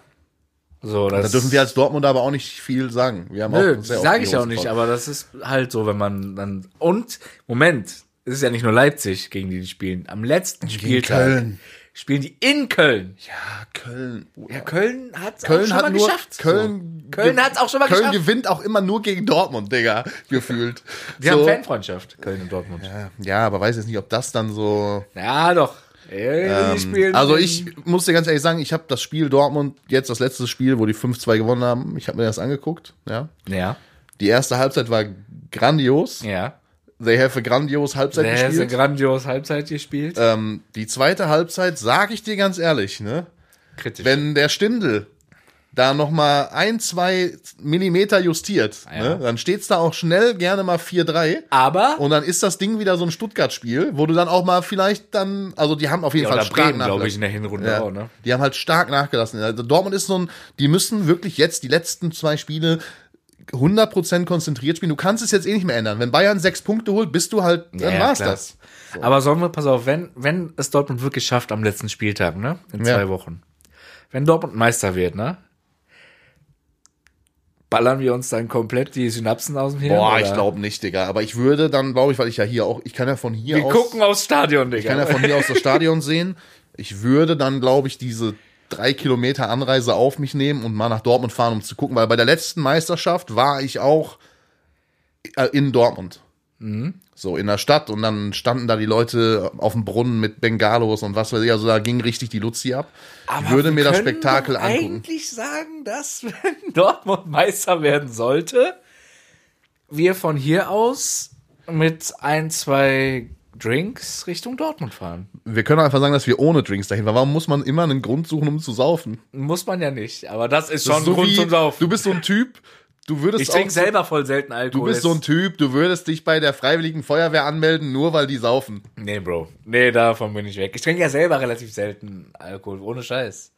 So, das da dürfen wir als Dortmund aber auch nicht viel sagen. Wir haben Nö, sage die ich auch nicht, aber das ist halt so, wenn man dann. Und, Moment, es ist ja nicht nur Leipzig, gegen die die spielen. Am letzten Spieltag Köln. spielen die in Köln. Ja, Köln. Ja, Köln hat Köln auch schon hat mal nur, geschafft. Köln, So. Köln hat's auch schon mal Köln geschafft. gewinnt auch immer nur gegen Dortmund, Digga, gefühlt. Die haben Fanfreundschaft, Köln und Dortmund. ja, ja, aber weiß jetzt nicht, ob das dann so. Ja, doch. Ey, spielen Also ich muss dir ganz ehrlich sagen, ich habe das Spiel Dortmund, jetzt das letzte Spiel, wo die 5-2 gewonnen haben, ich habe mir das angeguckt. Ja. Ja, Die erste Halbzeit war grandios. ja. They have a grandios Halbzeit Der ist eine gespielt. grandios Halbzeit gespielt. Ähm, die zweite Halbzeit, sage ich dir ganz ehrlich, ne? Kritisch. Wenn der Stindel da noch mal ein, zwei Millimeter justiert, Ja. ne, dann steht's da auch schnell gerne mal 4-3. aber Und dann ist das Ding wieder so ein Stuttgart-Spiel, wo du dann auch mal vielleicht dann, also die haben auf jeden ja, Fall oder stark Bremen, glaube ich, in der Hinrunde Ja, auch, ne? Die haben halt stark nachgelassen. Also Dortmund ist so ein, die müssen wirklich jetzt die letzten zwei Spiele 100% konzentriert spielen. Du kannst es jetzt eh nicht mehr ändern. Wenn Bayern sechs Punkte holt, bist du halt, dann Ja, war's klar. das. Aber sollen wir, pass auf, wenn, wenn es Dortmund wirklich schafft am letzten Spieltag, ne? In zwei Wochen. Wenn Dortmund Meister wird, ne? Ballern wir uns dann komplett die Synapsen aus dem Hirn? Boah, oder? ich glaube nicht, Digga. Aber ich würde dann, glaube ich, weil ich ja hier auch, ich kann ja von hier Wir aus. gucken aufs Stadion, Digga. Ich kann ja von hier aus das Stadion [LAUGHS] sehen. Ich würde dann, glaube ich, diese drei Kilometer Anreise auf mich nehmen und mal nach Dortmund fahren, um zu gucken, weil bei der letzten Meisterschaft war ich auch äh, in Dortmund. Mhm. So, in der Stadt und dann standen da die Leute auf dem Brunnen mit Bengalos und was weiß ich, also da ging richtig die Luzi ab. ich würde mir das Spektakel angucken. eigentlich sagen, dass wenn [LAUGHS] Dortmund Meister werden sollte, wir von hier aus mit ein, zwei Drinks Richtung Dortmund fahren. Wir können einfach sagen, dass wir ohne Drinks dahin waren. Warum muss man immer einen Grund suchen, um zu saufen? Muss man ja nicht, aber das ist Das schon ist so Grund wie, zum Saufen. Du bist so ein Typ, du würdest ich trinke selber voll selten Alkohol. Du bist so ein Typ, du würdest dich bei der Freiwilligen Feuerwehr anmelden, nur weil die saufen. Nee, Bro. Nee, davon bin ich weg. Ich trinke ja selber relativ selten Alkohol, ohne Scheiß.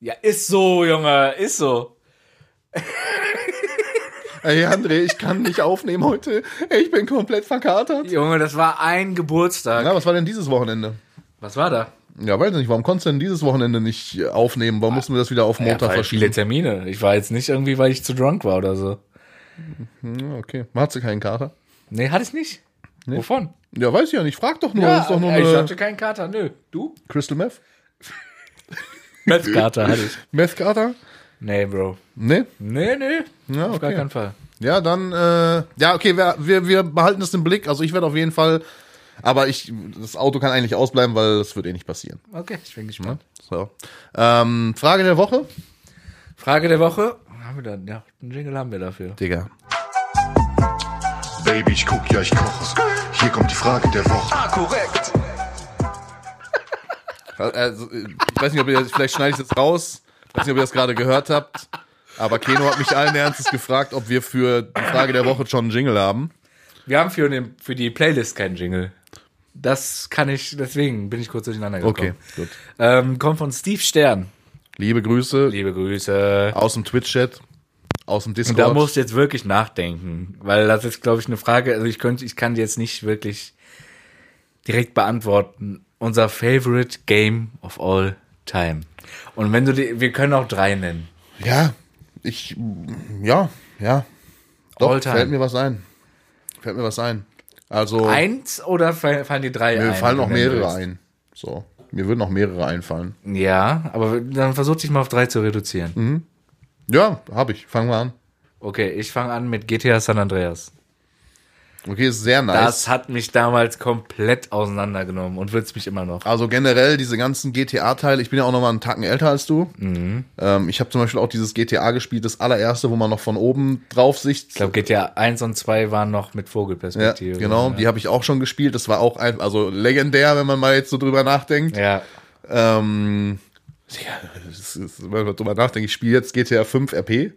Ja, ist so, Junge, ist so. [LAUGHS] Ey, André, ich kann nicht aufnehmen heute. Ich bin komplett verkatert. Junge, das war ein Geburtstag. Na, was war denn dieses Wochenende? Was war da? Ja, weiß nicht, warum konntest du denn dieses Wochenende nicht äh, aufnehmen? Warum mussten wir das wieder auf Ja, Montag weil verschieben? viele Termine. Ich war jetzt nicht irgendwie, weil ich zu drunk war oder so. Ja, okay. Hast du keinen Kater? Nee, hatte ich nicht. Wovon? Ja, weiß ich ja nicht. Frag doch nur. ist doch nur ich eine hatte keinen Kater. Nö. Du? Crystal Meth? [LAUGHS] Meth-Kater hatte ich. Meth Kater? Nee, Bro. Nee? Nee, nee. Ja, Auf gar okay. keinen Fall. Ja, dann, äh, ja, okay, wir, wir, wir behalten das im Blick. Also ich werde auf jeden Fall, aber ich, das Auto kann eigentlich ausbleiben, weil das wird eh nicht passieren. Okay, ich bin gespannt. So. Ähm, Frage der Woche? Frage der Woche. Haben wir da? Ja, einen Jingle haben wir dafür. Digga. Baby, ich guck, ja, ich koche. Hier kommt die Frage der Woche. Ah, korrekt. [LAUGHS] Also, ich weiß nicht, ob ihr, vielleicht schneide ich das raus. Ich weiß nicht, ob ihr das gerade gehört habt. Aber Keno hat mich allen Ernstes gefragt, ob wir für die Frage der Woche schon einen Jingle haben. Wir haben für, den, für die Playlist keinen Jingle. Das kann ich, deswegen bin ich kurz durcheinander gekommen. Okay, gut. Ähm, kommt von Steve Stern. Liebe Grüße Liebe Grüße. aus dem Twitch-Chat, aus dem Und Discord. da musst du jetzt wirklich nachdenken, weil das ist, glaube ich, eine Frage, also ich könnte, ich kann die jetzt nicht wirklich direkt beantworten. Unser favorite Game of all time. Und wenn du die, wir können auch drei nennen. ja, ich, ja, ja. Doch, All time. fällt mir was ein. Fällt mir was ein. Also, Eins oder fall- fallen die drei ein? mir fallen noch mehrere ein. So. Mir würden noch mehrere einfallen. Ja, aber dann versuch dich mal auf drei zu reduzieren. Mhm. Ja, habe ich. Fangen wir an. Okay, ich fange an mit GTA San Andreas. Okay, ist sehr nice. Das hat mich damals komplett auseinandergenommen und wird's mich immer noch. Also generell diese ganzen GTA-Teile, ich bin ja auch noch mal einen Tacken älter als du. Mhm. Ähm, ich habe zum Beispiel auch dieses GTA gespielt, das allererste, wo man noch von oben drauf sicht. Ich glaube, GTA 1 und 2 waren noch mit Ja, Vogelperspektive. genau, die habe ich auch schon gespielt. Das war auch ein, also legendär, wenn man mal jetzt so drüber nachdenkt. Ja, Ähm, ja, das ist, wenn man drüber nachdenkt, ich spiele jetzt GTA 5 RP.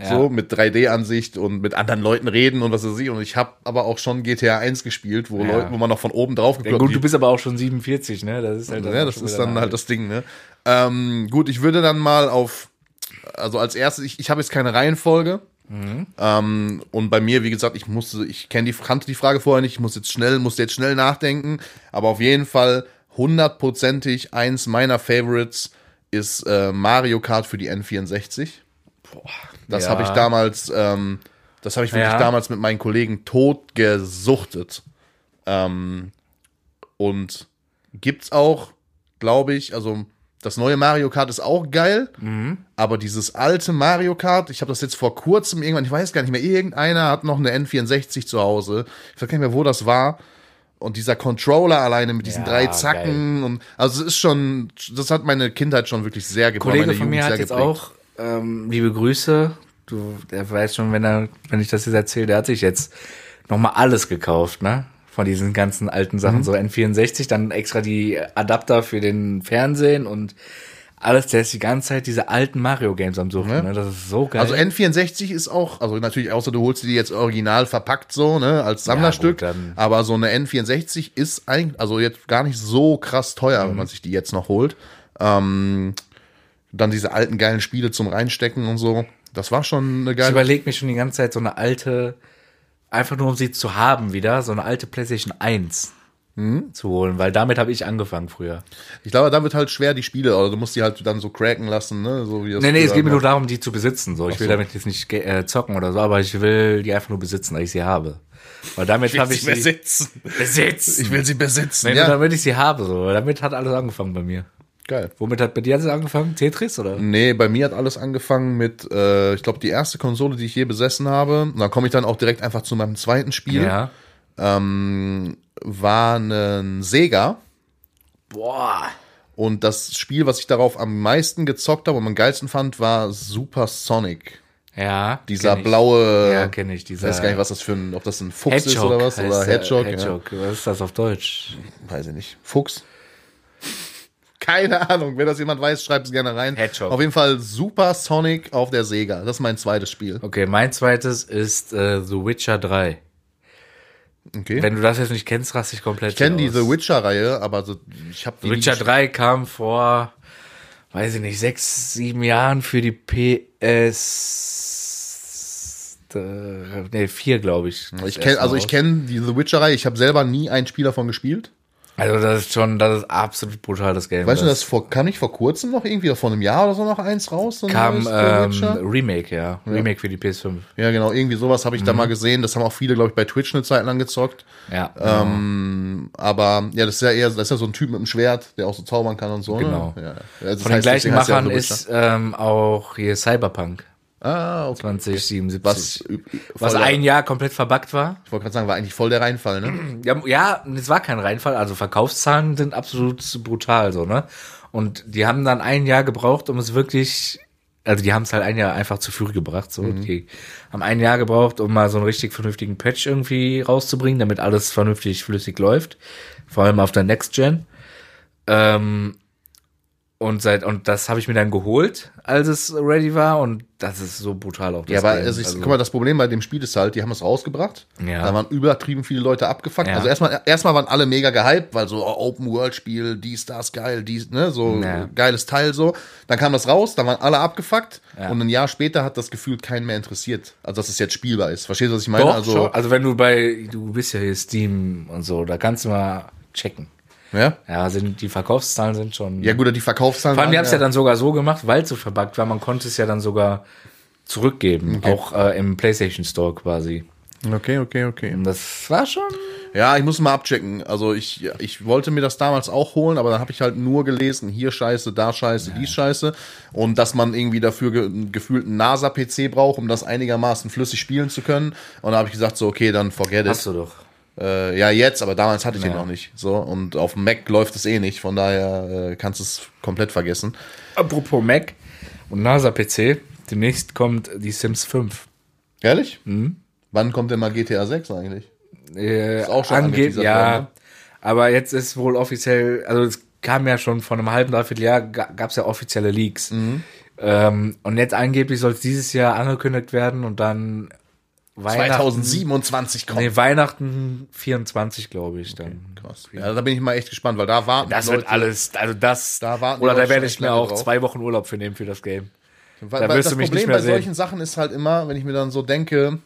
Ja. So, mit 3D-Ansicht und mit anderen Leuten reden und was weiß ich. Und ich habe aber auch schon GTA 1 gespielt, wo Ja. Leute, wo man noch von oben drauf ja geklopft gut, du bist aber auch schon 47, ne? Das ist halt ja, das ist dann halt das Ding, ne? Ähm, gut, ich würde dann mal auf, also als erstes, ich, ich habe jetzt keine Reihenfolge. Ähm, und bei mir, wie gesagt, ich musste, ich kenne die, kannte die Frage vorher nicht, ich muss jetzt schnell, musste jetzt schnell nachdenken. Aber auf jeden Fall hundertprozentig eins meiner Favorites ist äh, Mario Kart für die N64. Das Ja. habe ich damals, ähm, das habe ich wirklich Ja. damals mit meinen Kollegen tot gesuchtet. Ähm, und gibt's auch, glaube ich, also das neue Mario Kart ist auch geil, aber dieses alte Mario Kart, ich habe das jetzt vor kurzem irgendwann, ich weiß gar nicht mehr, irgendeiner hat noch eine N64 zu Hause. Ich weiß gar nicht mehr, wo das war. Und dieser Controller alleine mit diesen Ja, drei Zacken und also es ist schon, das hat meine Kindheit schon wirklich sehr geprägt. Kollege meine von mir hat jetzt geprägt. auch, ähm, liebe Grüße, du, der weiß schon, wenn er, wenn ich das jetzt erzähle, der hat sich jetzt nochmal alles gekauft, ne? Von diesen ganzen alten Mhm. Sachen, so N64, dann extra die Adapter für den Fernsehen und alles, der ist die ganze Zeit diese alten Mario-Games am Suchen, ne? Das ist so geil. Also N64 ist auch, also natürlich, außer du holst die jetzt original verpackt so, ne, als Sammlerstück. gut, dann- aber so eine N64 ist eigentlich, also jetzt gar nicht so krass teuer, Mhm. wenn man sich die jetzt noch holt. Ähm, dann diese alten geilen Spiele zum Reinstecken und so. Das war schon eine ich geile. überlege mir schon die ganze Zeit so eine alte, einfach nur um sie zu haben wieder, so eine alte PlayStation 1 Mhm. zu holen, weil damit habe ich angefangen früher. Ich glaube, da wird halt schwer die Spiele, oder du musst die halt dann so cracken lassen, ne, so wie das Nee, nee, es geht mir nur darum, die zu besitzen. So, ich will so. damit jetzt nicht äh, zocken oder so, aber ich will die einfach nur besitzen, weil ich sie habe. Weil damit habe ich sie besitzen. besitzen. Ich will sie besitzen. Nee, ja, damit ich sie habe, so. Damit hat alles angefangen bei mir. Geil. Womit hat bei dir alles angefangen? Tetris oder? Nee, bei mir hat alles angefangen mit, äh, ich glaube, die erste Konsole, die ich je besessen habe. Und da komme ich dann auch direkt einfach zu meinem zweiten Spiel. Ja. ähm, war ein Sega. Boah. Und das Spiel, was ich darauf am meisten gezockt habe und am geilsten fand, war Super Sonic. Ja. Dieser blaue, Ja, kenne ich. ich Dieser weiß gar nicht, was das für ein, ob das ein Fuchs Hedgehog ist oder was, oder der. Hedgehog. Hedgehog. Was ist das auf Deutsch? Ja, weiß ich nicht. Fuchs. Keine Ahnung. Wenn das jemand weiß, schreibt es gerne rein. Hedgehog. Auf jeden Fall Super Sonic auf der Sega. Das ist mein zweites Spiel. Okay, mein zweites ist äh, The Witcher 3. Okay. Wenn du das jetzt nicht kennst, raste ich komplett ich kenne aus. diese Witcher-Reihe, aber so, ich habe die nie Witcher gespielt. 3 kam vor, weiß ich nicht, sechs, sieben Jahren für die PS. Äh, nee, vier, glaube ich. Ich kenn, also ich kenne die The Witcher-Reihe. Ich habe selber nie ein Spiel davon gespielt. Also das ist schon, das ist absolut brutal, das Game. Weißt du, das vor, kam nicht vor kurzem noch irgendwie, vor einem Jahr oder so noch eins raus? So kam ähm? Remake, ja. Remake für die PS5. Ja, genau, irgendwie sowas habe ich Mhm. da mal gesehen. Das haben auch viele, glaube ich, bei Twitch eine Zeit lang gezockt. Ja. Ähm, aber ja, das ist ja eher, das ist ja so ein Typ mit einem Schwert, der auch so zaubern kann und so. Genau. Ne? Ja. Ja, das Von den gleichen ja Machern Witcher. ist ähm, auch hier Cyberpunk Ah, okay. 2077. Was, was der- ein Jahr komplett verbuggt war. Ich wollte gerade sagen, war eigentlich voll der Reinfall, ne? [CLEARS THROAT] Ja, ja, es war kein Reinfall, also Verkaufszahlen sind absolut brutal so, ne? Und die haben dann ein Jahr gebraucht, um es wirklich, also die haben es halt ein Jahr einfach zu Führe gebracht, so. Die haben ein Jahr gebraucht, um mal so einen richtig vernünftigen Patch irgendwie rauszubringen, damit alles vernünftig flüssig läuft. Vor allem auf der Next Gen. Ähm, und seit, und das habe ich mir dann geholt, als es ready war, und das ist so brutal auch das Ja, aber Game. also ich, Also- guck mal, das Problem bei dem Spiel ist halt, die haben es rausgebracht. Ja. Da waren übertrieben viele Leute abgefuckt. Ja. Also erstmal, erstmal waren alle mega gehypt, weil so oh, Open World Spiel, dies, das, geil, dies, ne, so Ja. geiles Teil so. Dann kam das raus, dann waren alle abgefuckt Ja. und ein Jahr später hat das gefühlt keinen mehr interessiert. Also dass es jetzt spielbar ist. Verstehst du, was ich meine? Doch, also, schon. also wenn du bei, du bist ja hier Steam und so, da kannst du mal checken. Ja. Ja, sind, die Verkaufszahlen sind schon. Ja gut, die Verkaufszahlen. Vor allem, die waren haben es ja dann sogar so gemacht, weil es so verbuggt war, man konnte es ja dann sogar zurückgeben, auch äh, im PlayStation Store quasi. Okay, okay, okay. Und das war schon. Ja, ich muss mal abchecken. Also ich, ich wollte mir das damals auch holen, aber dann habe ich halt nur gelesen, hier scheiße, da scheiße, dies scheiße. Und dass man irgendwie dafür ge gefühlt einen NASA-PC braucht, um das einigermaßen flüssig spielen zu können. Und da habe ich gesagt, so, okay, dann forget Hast it. du doch. Äh, ja, jetzt, aber damals hatte ich den Ja. noch nicht. So, und auf dem Mac läuft es eh nicht, von daher äh, kannst du es komplett vergessen. Apropos Mac und NASA-PC, demnächst kommt die Sims 5. Ehrlich? Mhm. Wann kommt denn mal GTA 6 eigentlich? Äh, auch schon angeht, ja. worden, ne? Aber jetzt ist wohl offiziell, also es kam ja schon vor einem halben, dreiviertel Jahr, gab es ja offizielle Leaks. Mhm. Ähm, und jetzt angeblich soll es dieses Jahr angekündigt werden und dann Weihnachten, 2027 kommt. Nee, Weihnachten 24, glaube ich dann. Krass. Ja, da bin ich mal echt gespannt, weil da warten Das die wird Leute- alles, also das, Da warten oder da Leute werde ich mir auch drauf. zwei Wochen Urlaub für nehmen für das Game. Weil, Da weil wirst das du mich Problem bei sehen. solchen Sachen ist halt immer, wenn ich mir dann so denke,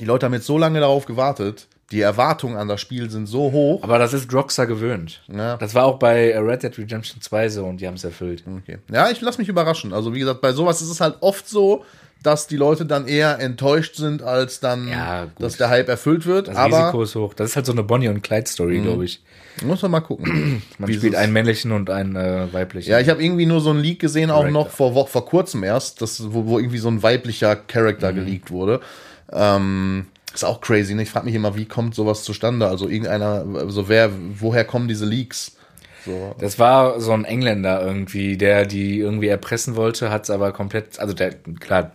die Leute haben jetzt so lange darauf gewartet, die Erwartungen an das Spiel sind so hoch. Aber das ist Rockstar gewöhnt. Ja. Das war auch bei Red Dead Redemption 2 so und die haben es erfüllt. Okay. Ja, ich lass mich überraschen. Also wie gesagt, bei sowas ist es halt oft so, dass die Leute dann eher enttäuscht sind, als dann, Ja, dass der Hype erfüllt wird. Das Aber Risiko ist hoch. Das ist halt so eine Bonnie und Clyde Story, glaube ich. muss man mal gucken. [CLEARS THROAT] Man Wie spielt einen männlichen und einen äh, weiblichen. Ja, ich habe irgendwie nur so ein Leak gesehen, auch Correct. noch vor, vor kurzem erst, das, wo, wo irgendwie so ein weiblicher Mhm. Charakter geleakt wurde. Ähm, ist auch crazy, ne? Ich frage mich immer, wie kommt sowas zustande? Also irgendeiner, also wer, woher kommen diese Leaks? So. Das war so ein Engländer irgendwie, der die irgendwie erpressen wollte, hat es aber komplett, also der, klar,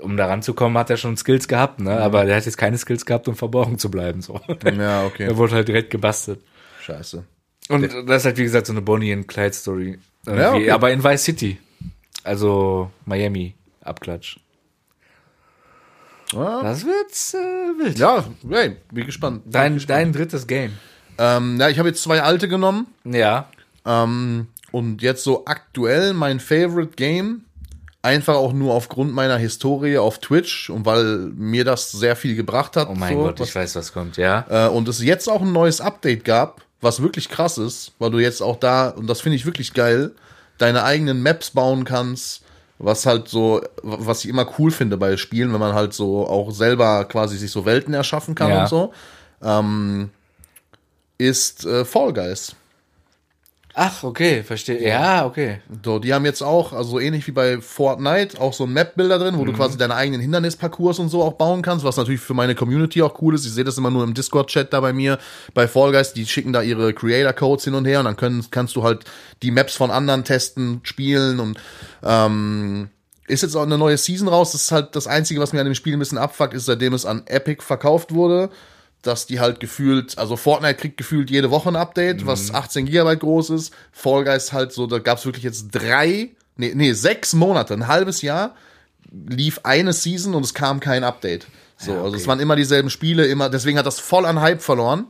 um da ranzukommen, hat er schon Skills gehabt, ne? Aber der hat jetzt keine Skills gehabt, um verborgen zu bleiben. So. Ja, okay. Er wurde halt direkt gebastelt. Scheiße. Und das ist halt, wie gesagt, so eine Bonnie und Clyde Story. Ja, okay. Aber in Vice City. Also Miami, Abklatsch. Ja, Das wird äh, wild. ja hey, bin gespannt. Bin Dein, gespannt. dein drittes Game. Ähm, ja, ich habe jetzt zwei alte genommen. Ja. Ähm, und jetzt so aktuell mein Favorite Game. Einfach auch nur aufgrund meiner Historie auf Twitch und weil mir das sehr viel gebracht hat. Oh mein so, Gott, was ich weiß, was kommt, ja. Äh, und es jetzt auch ein neues Update gab, was wirklich krass ist, weil du jetzt auch da, und das finde ich wirklich geil, deine eigenen Maps bauen kannst, was halt so, was ich immer cool finde bei Spielen, wenn man halt so auch selber quasi sich so Welten erschaffen kann Ja. und so, ähm, ist äh, Fall Guys. Ach, okay, verstehe. Ja, okay. So, die haben jetzt auch, also so ähnlich wie bei Fortnite, auch so ein Map-Builder drin, wo du quasi deine eigenen Hindernisparcours und so auch bauen kannst, was natürlich für meine Community auch cool ist. Ich sehe das immer nur im Discord-Chat da bei mir, bei Fall Guys, die schicken da ihre Creator-Codes hin und her und dann können, kannst du halt die Maps von anderen testen, spielen und ähm, ist jetzt auch eine neue Season raus. Das ist halt das Einzige, was mir an dem Spiel ein bisschen abfuckt, ist, seitdem es an Epic verkauft wurde, dass die halt gefühlt, also Fortnite kriegt gefühlt jede Woche ein Update, was 18 Gigabyte groß ist. Fall Guys halt so, da gab es wirklich jetzt drei, nee, nee, sechs Monate, ein halbes Jahr lief eine Season und es kam kein Update. So, also es waren immer dieselben Spiele, immer, deswegen hat das voll an Hype verloren.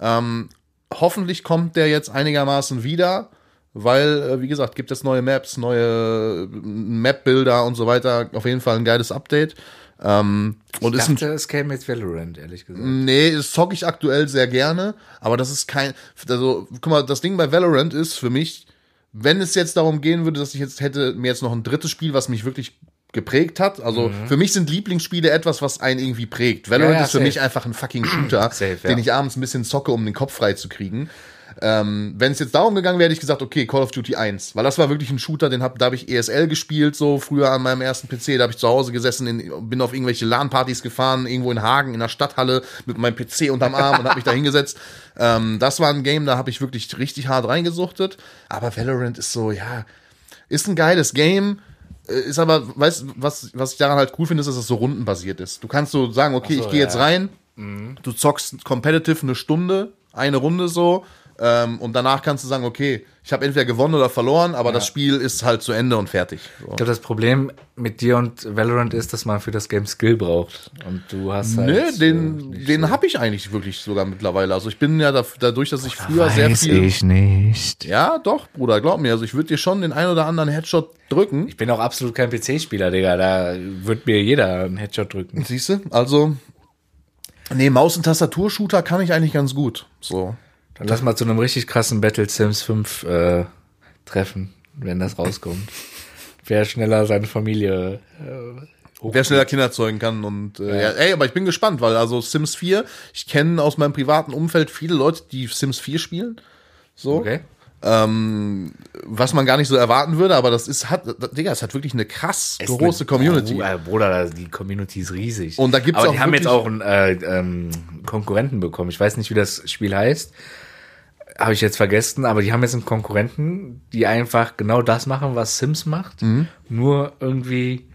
Ähm, hoffentlich kommt der jetzt einigermaßen wieder, weil, äh, wie gesagt, gibt es neue Maps, neue äh, Map-Bilder und so weiter. Auf jeden Fall ein geiles Update. Ähm, und Ich ist ein dachte, es käme jetzt Valorant, ehrlich gesagt. Nee, das zocke ich aktuell sehr gerne, aber das ist kein. Also, guck mal, das Ding bei Valorant ist für mich, wenn es jetzt darum gehen würde, dass ich jetzt hätte mir jetzt noch ein drittes Spiel, was mich wirklich geprägt hat. Also für mich sind Lieblingsspiele etwas, was einen irgendwie prägt. Valorant Mhm. Ja, ja, ist für safe. mich einfach ein fucking Shooter, [CLEARS THROAT] Safe, ja. den ich abends ein bisschen zocke, um den Kopf frei zu kriegen. Ähm, wenn es jetzt darum gegangen wäre, hätte ich gesagt, okay, Call of Duty 1, weil das war wirklich ein Shooter, den hab, da habe ich ESL gespielt, so früher an meinem ersten PC, da habe ich zu Hause gesessen, in, bin auf irgendwelche LAN-Partys gefahren, irgendwo in Hagen, in der Stadthalle, mit meinem PC unterm Arm und habe mich da hingesetzt. [LAUGHS] Ähm, das war ein Game, da habe ich wirklich richtig hart reingesuchtet, aber Valorant ist so, ja, ist ein geiles Game, äh, ist aber, weißt du, was, was ich daran halt cool finde, ist, dass es so rundenbasiert ist. Du kannst so sagen, okay, so, ich gehe jetzt ja. rein, du zockst competitive eine Stunde, eine Runde so, ähm, und danach kannst du sagen, okay, ich habe entweder gewonnen oder verloren, aber das Spiel ist halt zu Ende und fertig. So. Ich glaube, das Problem mit dir und Valorant ist, dass man für das Game Skill braucht. Und du hast halt. Nö, den, den so. habe ich eigentlich wirklich sogar mittlerweile. Also ich bin ja da, dadurch, dass ich früher sehr Weiß viel. ich nicht. Ja, doch, Bruder, glaub mir. Also ich würde dir schon den ein oder anderen Headshot drücken. Ich bin auch absolut kein PC-Spieler, Digga. Da wird mir jeder einen Headshot drücken. Siehst du? Also. Nee, Maus- und Tastaturshooter kann ich eigentlich ganz gut. So. Dann lass mal zu einem richtig krassen Battle Sims 5 äh, treffen, wenn das rauskommt. Wer schneller seine Familie äh, hoch Wer schneller Kinder zeugen kann und äh, ja. ey, aber ich bin gespannt, weil also Sims 4, ich kenne aus meinem privaten Umfeld viele Leute, die Sims 4 spielen. So. Okay. Ähm, was man gar nicht so erwarten würde, aber das ist, hat, Digga, es hat wirklich eine krass große Community. Oh, Bruder, die Community ist riesig. Und da gibt's Aber auch die haben jetzt auch einen äh, ähm, Konkurrenten bekommen. Ich weiß nicht, wie das Spiel heißt. Habe ich jetzt vergessen, aber die haben jetzt einen Konkurrenten, die einfach genau das machen, was Sims macht. Mhm. Nur irgendwie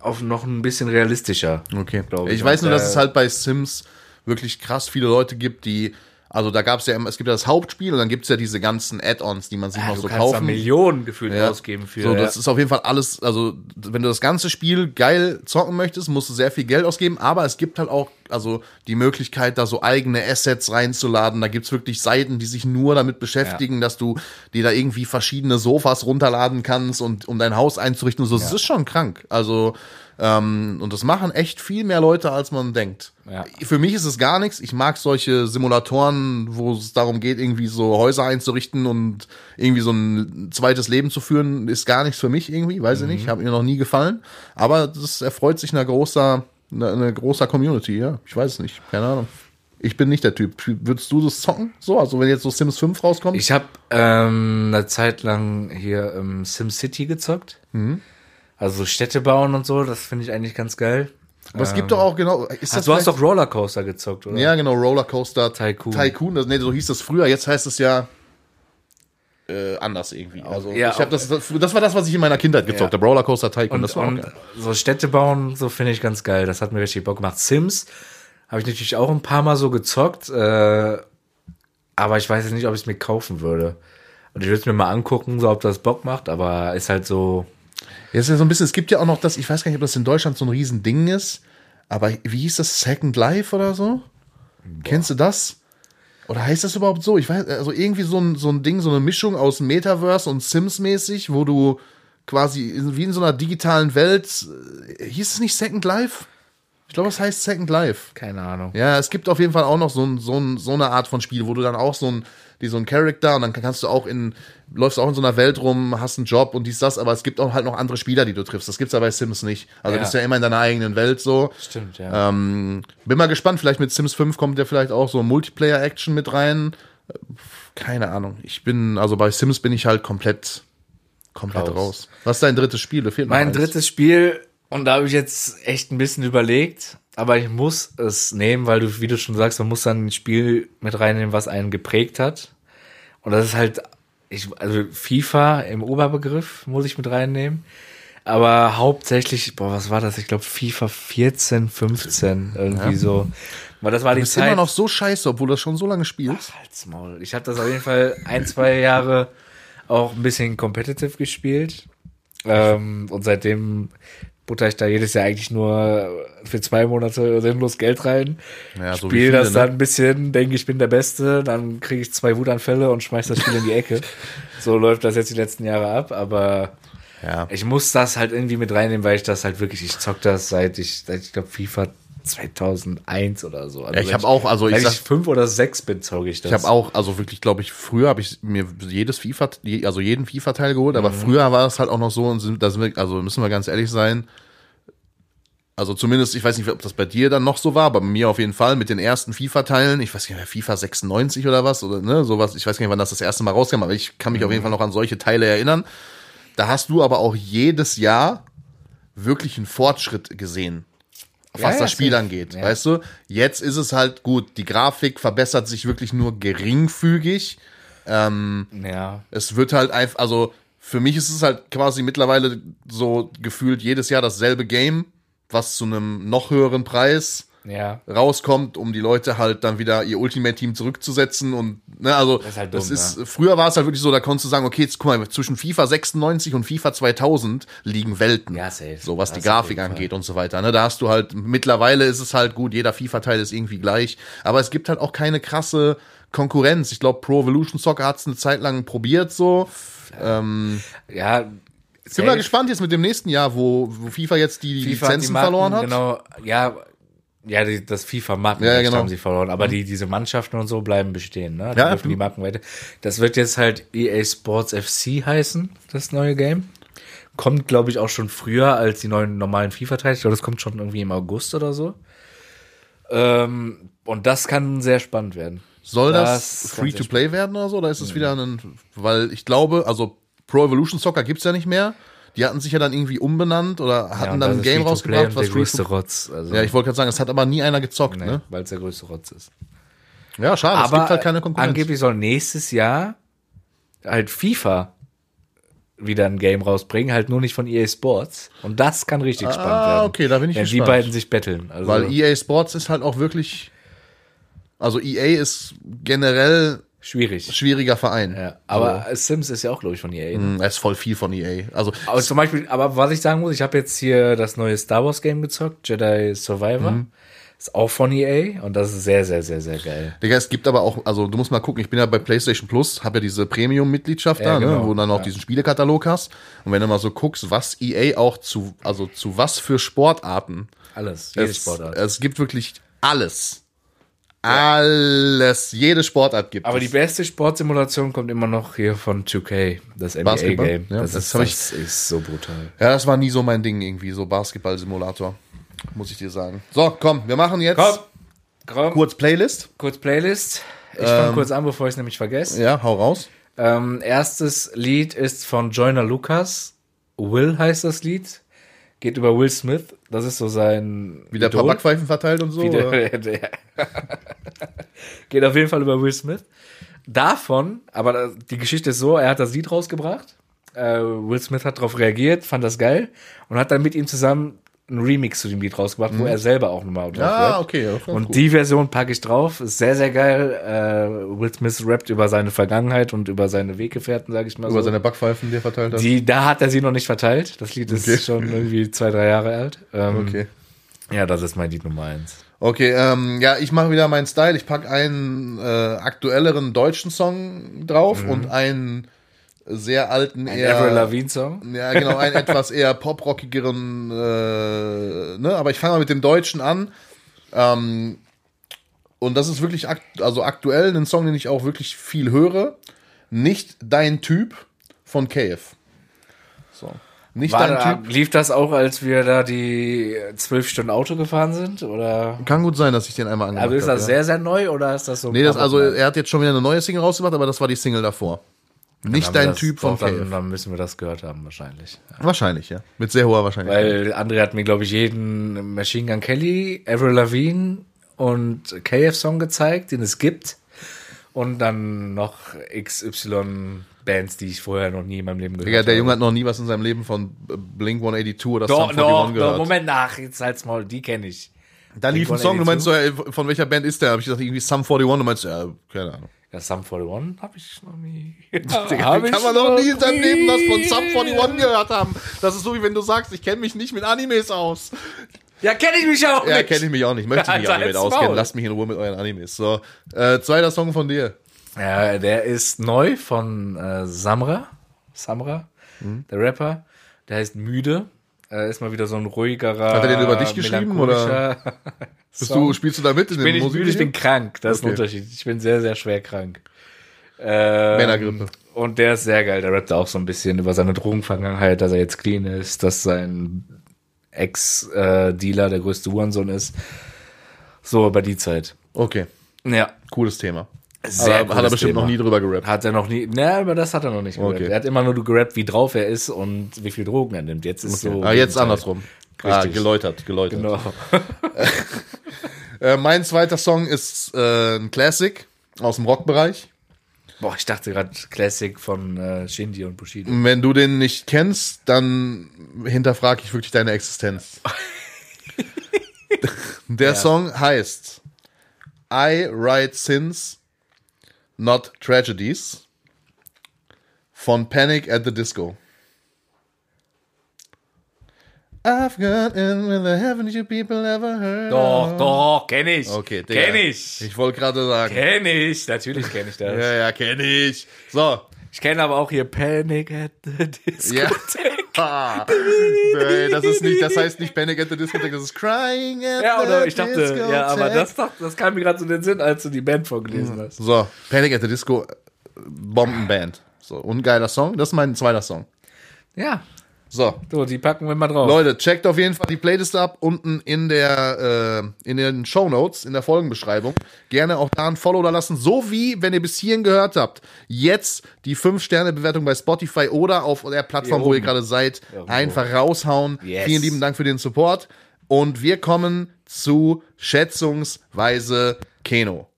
auf noch ein bisschen realistischer. Okay. glaub Ich weiß nur, dass es halt bei Sims wirklich krass viele Leute gibt, die, also da gab es ja immer, es gibt ja das Hauptspiel und dann gibt es ja diese ganzen Add-ons, die man sich ja, noch du so kannst da kaufen. Millionen gefühlt Ja. ausgeben für. So, ja. das ist auf jeden Fall alles, also wenn du das ganze Spiel geil zocken möchtest, musst du sehr viel Geld ausgeben, aber es gibt halt auch also die Möglichkeit, da so eigene Assets reinzuladen. Da gibt's wirklich Seiten, die sich nur damit beschäftigen, dass du dir da irgendwie verschiedene Sofas runterladen kannst und um dein Haus einzurichten und so. Das ist schon krank. Also ähm, und das machen echt viel mehr Leute, als man denkt. Ja. Für mich ist es gar nichts. Ich mag solche Simulatoren, wo es darum geht, irgendwie so Häuser einzurichten und irgendwie so ein zweites Leben zu führen, ist gar nichts für mich irgendwie. Weiß ich nicht, hat mir noch nie gefallen. Aber das erfreut sich einer großer, einer, einer großer Community. Ja, ich weiß es nicht, keine Ahnung. Ich bin nicht der Typ. Würdest du das zocken? So, also wenn jetzt so Sims 5 rauskommt? Ich habe ähm, eine Zeit lang hier ähm, SimCity gezockt. Mhm. Also Städte bauen und so, das finde ich eigentlich ganz geil. Aber es gibt doch auch genau. Ist Ach, das du hast doch Rollercoaster gezockt, oder? Ja, genau, Rollercoaster Tycoon. Tycoon, das, nee, so hieß das früher, jetzt heißt es ja äh, anders irgendwie. Also Ja, ich hab das, das, war das, was ich in meiner Kindheit gezockt habe, Rollercoaster Tycoon. Und, das war auch und geil. so Städte bauen, so finde ich ganz geil. Das hat mir richtig Bock gemacht. Sims habe ich natürlich auch ein paar Mal so gezockt, äh, aber ich weiß jetzt nicht, ob ich es mir kaufen würde. Und ich würde es mir mal angucken, so ob das Bock macht, aber ist halt so. Ja, ist ja so ein bisschen, es gibt ja auch noch das, ich weiß gar nicht, ob das in Deutschland so ein Riesending ist, aber wie hieß das, Second Life oder so? Kennst du das? Oder heißt das überhaupt so? Ich weiß, also irgendwie so ein, so ein Ding, so eine Mischung aus Metaverse und Sims-mäßig, wo du quasi wie in so einer digitalen Welt, äh, hieß es nicht Second Life? Ich glaube, es heißt Second Life. Keine Ahnung. Ja, es gibt auf jeden Fall auch noch so, ein, so, ein, so eine Art von Spiel, wo du dann auch so ein, die, so ein Charakter und dann kannst du auch in, läufst auch in so einer Welt rum, hast einen Job und dies, das, aber es gibt auch halt noch andere Spieler, die du triffst. Das gibt's ja bei Sims nicht. Also Ja. du bist ja immer in deiner eigenen Welt so. Stimmt, ja. Ähm, bin mal gespannt, vielleicht mit Sims 5 kommt ja vielleicht auch so Multiplayer-Action mit rein. Keine Ahnung. Ich bin, also bei Sims bin ich halt komplett, komplett Raus. raus. Was ist dein drittes Spiel? Da fehlt Mein drittes Spiel, und da habe ich jetzt echt ein bisschen überlegt, aber ich muss es nehmen, weil du, wie du schon sagst, man muss dann ein Spiel mit reinnehmen, was einen geprägt hat. Und das ist halt, ich, also FIFA im Oberbegriff muss ich mit reinnehmen. Aber hauptsächlich, boah, was war das? Ich glaube FIFA 14, 15, irgendwie so. Weil das war die Du bist Zeit. immer noch so scheiße, obwohl du das schon so lange spielst. Halt's Maul. Ich habe das auf jeden Fall ein, zwei Jahre auch ein bisschen competitive gespielt. Ähm, und seitdem butter ich da jedes Jahr eigentlich nur für zwei Monate sinnlos Geld rein. Ja, so wie Spiel viele, das ne? dann ein bisschen, denke ich bin der Beste, dann kriege ich zwei Wutanfälle und schmeiß das Spiel in die Ecke. [LAUGHS] So läuft das jetzt die letzten Jahre ab, aber Ja. ich muss das halt irgendwie mit reinnehmen, weil ich das halt wirklich, ich zock das seit ich, seit ich glaube FIFA 2001 oder so. Also Ja, ich seit hab auch, also ich sag- ich fünf oder sechs bin, zocke ich das. Ich habe auch, also wirklich, glaube ich, früher habe ich mir jedes FIFA, also jeden FIFA-Teil geholt, aber früher war es halt auch noch so, und sind, da sind wir, also müssen wir ganz ehrlich sein, also zumindest, ich weiß nicht, ob das bei dir dann noch so war, aber bei mir auf jeden Fall mit den ersten FIFA-Teilen, ich weiß nicht mehr, FIFA 96 oder was, oder ne, sowas, ich weiß gar nicht, wann das das erste Mal rauskam, aber ich kann mich auf jeden Fall noch an solche Teile erinnern. Da hast du aber auch jedes Jahr wirklich einen Fortschritt gesehen, was Ja, ja, das Spiel safe. angeht, Ja. weißt du? Jetzt ist es halt gut, die Grafik verbessert sich wirklich nur geringfügig. ja. Es wird halt einfach, also für mich ist es halt quasi mittlerweile so gefühlt jedes Jahr dasselbe Game, was zu einem noch höheren Preis Ja. rauskommt, um die Leute halt dann wieder ihr Ultimate Team zurückzusetzen und ne, also ist halt das dumm, ist früher war es halt wirklich so, da konntest du sagen, okay, jetzt guck mal, zwischen FIFA 96 und FIFA 2000 liegen Welten. Ja, safe. So was die Das auf Grafik angeht und so weiter, ne? Da hast du halt mittlerweile ist es halt gut, jeder FIFA Teil ist irgendwie gleich, aber es gibt halt auch keine krasse Konkurrenz. Ich glaube, Pro Evolution Soccer hat es eine Zeit lang probiert so. Ja. Ich bin mal gespannt jetzt mit dem nächsten Jahr, wo, wo FIFA jetzt die, die hat die Lizenzen Marken, verloren hat. Genau, ja, ja, das FIFA-Marken Ja, ja, genau. haben sie verloren, aber die, diese Mannschaften und so bleiben bestehen, ne? Die Ja, dürfen die Marken weiter. Das wird jetzt halt EA Sports FC heißen, das neue Game. Kommt, glaube ich, auch schon früher als die neuen normalen FIFA-Teile. Ich glaube, das kommt schon irgendwie im August oder so. Ähm, und das kann sehr spannend werden. Soll das, Das free to play werden oder so? Oder ist es wieder ein, weil ich glaube, also Pro Evolution Soccer gibt's ja nicht mehr. Die hatten sich ja dann irgendwie umbenannt oder hatten Ja, dann ein Game rausgebracht, was der größte Rotz. Also, Ja, ich wollte gerade sagen, es hat aber nie einer gezockt, nee, ne? weil es der größte Rotz ist. Ja, schade, es Aber gibt halt keine Konkurrenz. angeblich soll nächstes Jahr halt FIFA wieder ein Game rausbringen, halt nur nicht von EA Sports. Und das kann richtig spannend werden. okay, da bin ich Wenn die gespannt. beiden sich betteln. Also, Weil EA Sports ist halt auch wirklich, also EA ist generell schwierig. schwieriger Verein. Ja, aber Sims ist ja auch, glaube ich, von EA. Ne? Hm, Es ist voll viel von EA. Also, Aber zum Beispiel, aber was ich sagen muss, ich habe jetzt hier das neue Star Wars Game gezockt, Jedi Survivor. Mhm. Ist auch von EA und das ist sehr, sehr, sehr, sehr geil. Digga, es gibt aber auch, also du musst mal gucken, ich bin ja bei PlayStation Plus, habe ja diese Premium-Mitgliedschaft Ja, da, ne, genau. wo du dann auch Ja. diesen Spielekatalog hast. Und wenn du mal so guckst, was EA auch zu, also zu was für Sportarten. Alles, jede es, Sportart. Es gibt wirklich alles. Alles. Jede Sportart gibt Aber es. die beste Sportsimulation kommt immer noch hier von 2K, das? NBA-Game. Ja, das, das ist, hab ich- das ist so brutal. Ja, das war nie so mein Ding irgendwie, so Basketball-Simulator. Muss ich dir sagen. So, komm, wir machen jetzt Komm, komm. kurz Playlist. Kurz Playlist. Ich fange kurz an, bevor ich es nämlich vergesse. Ja, hau raus. Ähm, erstes Lied ist von Joyner Lucas. Will heißt das Lied. Geht über Will Smith. Das ist so sein. Wieder ein paar. Backpfeifen verteilt und so. Wie oder? [LAUGHS] der, [LAUGHS] Geht auf jeden Fall über Will Smith. Davon, aber die Geschichte ist so, er hat das Lied rausgebracht. Äh, Will Smith hat darauf reagiert, fand das geil und hat dann mit ihm zusammen einen Remix zu dem Lied rausgebracht, wo er selber auch nochmal drauf Ah, rappt. okay. Ja, Und gut. die Version packe ich drauf. Ist sehr, sehr geil. Äh, Will Smith rappt über seine Vergangenheit und über seine Weggefährten, sage ich mal über so. seine Backpfeifen, die er verteilt hat. Die, da hat er sie noch nicht verteilt. Das Lied ist Okay. schon [LAUGHS] irgendwie zwei, drei Jahre alt. Ähm, Okay. Ja, das ist mein Lied Nummer eins. Okay, ähm, ja, ich mache wieder meinen Style. Ich pack einen äh, aktuelleren deutschen Song drauf und einen sehr alten. Ein eher. Avril Lavigne Song. Ja, genau, einen [LAUGHS] etwas eher poprockigeren, äh, ne, aber ich fange mal mit dem Deutschen an. Ähm, und das ist wirklich akt also aktuell ein Song, den ich auch wirklich viel höre. Nicht dein Typ von KF. So. Nicht War dein Typ. lief das auch, als wir da die zwölf Stunden Auto gefahren sind? Oder? Kann gut sein, dass ich den einmal Also ist das hab, ja. sehr, sehr neu oder ist das so? Nee, das, also er hat jetzt schon wieder eine neue Single rausgebracht, aber das war die Single davor. Nicht dein das- Typ von doch, dann, dann müssen wir das gehört haben, wahrscheinlich. Wahrscheinlich, ja. Mit sehr hoher Wahrscheinlichkeit. Weil André hat mir, glaube ich, jeden Machine Gun Kelly, Avril Lavigne und KF-Song gezeigt, den es gibt. Und dann noch XY Bands, die ich vorher noch nie in meinem Leben gehört Digga, der habe. Junge hat noch nie was in seinem Leben von Blink 182 oder Doch, Sum doch, 41 doch, gehört. Moment nach, jetzt halt's Maul, die kenne ich. Da lief ein Blink-182? Song, du meinst so, ey, von welcher Band ist der? Hab ich gesagt, irgendwie Sum 41, du meinst, ja, keine Ahnung. Ja, Sum 41 habe ich noch nie. [LAUGHS] Digga, Hab wie kann man noch nie in seinem. Leben das von Sum 41 gehört haben? Das ist so, wie wenn du sagst, ich kenne mich nicht mit Animes aus. Ja, kenne ich mich auch Ja, nicht. kenne ich mich auch nicht. Möchte ich mich [LAUGHS] auch nicht mit auskennen. Lasst mich in Ruhe mit euren Animes. So, äh, zweiter Song von dir. Ja, der ist neu von äh, Samra. Samra, Mhm. der Rapper. Der heißt Müde. Äh, ist mal wieder so ein ruhigerer. Hat er den über dich geschrieben, melancholischer [LAUGHS] Bist du, spielst du da mit in Ich bin nicht müde, ich bin krank. Das ist ein Okay. Unterschied. Ich bin sehr, sehr schwer krank. Ähm, Männergrippe. Und der ist sehr geil. Der rappt auch so ein bisschen über seine Drogenvergangenheit, dass er jetzt clean ist, dass sein Ex-Dealer der größte Hurensohn ist. So über die Zeit. Okay, Ja. cooles Thema. Sehr Aber hat er bestimmt Thema. noch nie drüber gerappt. Hat er noch nie, ne, über das hat er noch nicht gerappt. Okay. Er hat immer nur gerappt, wie drauf er ist und wie viel Drogen er nimmt. Jetzt ist so. ah, jetzt andersrum. Ah, geläutert, geläutert. Genau. Äh, mein zweiter Song ist äh, ein Classic aus dem Rockbereich. Boah, ich dachte gerade Classic von äh, Shindy und Bushido. Wenn du den nicht kennst, dann hinterfrage ich wirklich deine Existenz. [LAUGHS] Der Song heißt I Write Sins, Not Tragedies von Panic at the Disco. I've got in with the haven't you people ever heard? Doch, doch, kenn ich. Okay, Digga. Kenn ich. Ich wollte gerade sagen. Kenn ich. Natürlich kenn ich das. Ja, ja, kenne ich. So. Ich kenne aber auch hier Panic at the Disco. Ja. [LAUGHS] Ah. Nee, das ist nicht, das heißt nicht Panic at the Discotheque, das ist Crying at Ja, oder the ich dachte, Discotheque. ja, aber das, das kam mir gerade so in den Sinn, als du die Band vorgelesen hast. So, Panic at the Disco, äh, Bombenband. So, ungeiler Song. Das ist mein zweiter Song. Ja, So, so, die packen wir mal drauf. Leute, checkt auf jeden Fall die Playlist ab unten in der äh, in den Show Notes in der Folgenbeschreibung. Gerne auch da ein Follow da lassen, so wie wenn ihr bis hierhin gehört habt, jetzt die 5 Sterne Bewertung bei Spotify oder auf der Plattform, wo ihr gerade seid, Irgendwo. einfach raushauen. Yes. Vielen lieben Dank für den Support und wir kommen zu schätzungsweise Keno.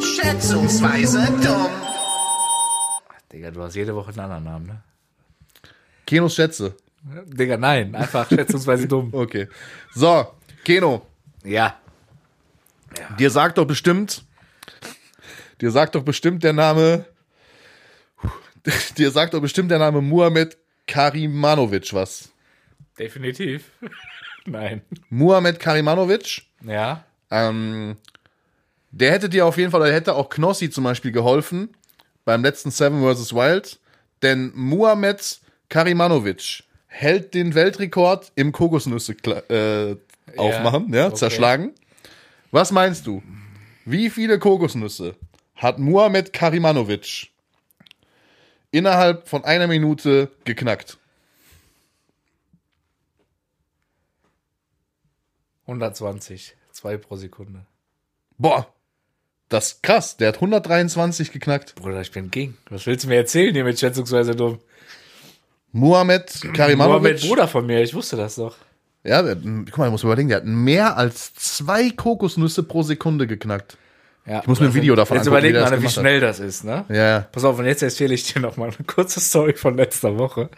Schätzungsweise dumm. Digga, du hast jede Woche einen anderen Namen, ne? Kenos Schätze. Digga, nein, einfach schätzungsweise dumm. [LAUGHS] Okay. So, Keno, Ja. Dir sagt doch bestimmt, dir sagt doch bestimmt der Name, [LAUGHS] dir sagt doch bestimmt der Name Muhammad Karimanovic was. Definitiv. [LAUGHS] nein. Muhammad Karimanovic, Ja. ähm, der hätte dir auf jeden Fall, oder hätte auch Knossi zum Beispiel geholfen beim letzten Seven vs. Wild, denn Muhammad Karimanovic hält den Weltrekord im Kokosnüsse äh, aufmachen, ja, okay. zerschlagen. Was meinst du? Wie viele Kokosnüsse hat Muhammad Karimanovic innerhalb von einer Minute geknackt? 120. Zwei pro Sekunde. Boah, das ist krass. Der hat 123 geknackt. Bruder, ich bin King. Was willst du mir erzählen hier mit schätzungsweise dumm? Muhammad Mohammed, Karimanovic. Bruder von mir, ich wusste das doch. Ja, der, guck mal, ich muss mir überlegen, der hat mehr als zwei Kokosnüsse pro Sekunde geknackt. Ja, Ich muss mir ein Video davon Jetzt angucken, wie überleg mal, wie gemacht hat. schnell das ist, ne? Ja, ja. Pass auf, und jetzt erzähle ich dir noch mal eine kurze Story von letzter Woche.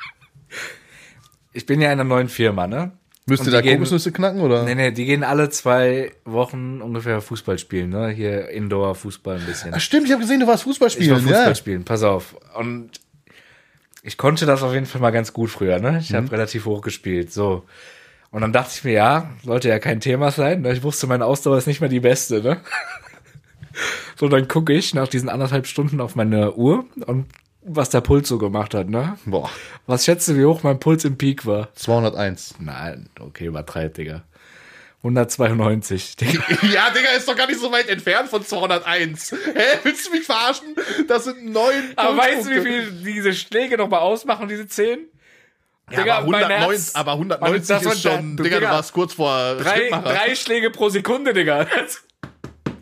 Ich bin ja in einer neuen Firma, ne? Müsst ihr da Kokosnüsse knacken, oder? Nee, nee, die gehen alle zwei Wochen ungefähr Fußball spielen, ne? Hier Indoor-Fußball ein bisschen. Ach, stimmt, ich habe gesehen, du warst Fußball Ich war spielen. Fußball ja. spielen, pass auf. Und ich konnte das auf jeden Fall mal ganz gut früher, ne? Ich Mhm. habe relativ hoch gespielt, so. Und dann dachte ich mir, ja, sollte ja kein Thema sein. Ne? Ich wusste, meine Ausdauer ist nicht mehr die beste, ne? [LAUGHS] So, dann gucke ich nach diesen anderthalb Stunden auf meine Uhr und was der Puls so gemacht hat, ne? Boah, Was schätzt du, wie hoch mein Puls im Peak war? 201. Nein, okay, übertreibt, Digga. 192. Digga. [LAUGHS] Ja, Digga, ist doch gar nicht so weit entfernt von 201. Hä, willst du mich verarschen? Das sind neun Aber weißt du, wie viel diese Schläge nochmal ausmachen, diese 10? Ja, aber, mein 190, Herz- aber Mann, 190 das war ist schon, da- Digga, du Digga, warst kurz vor Drei, drei Schläge pro Sekunde, Digga. [LAUGHS]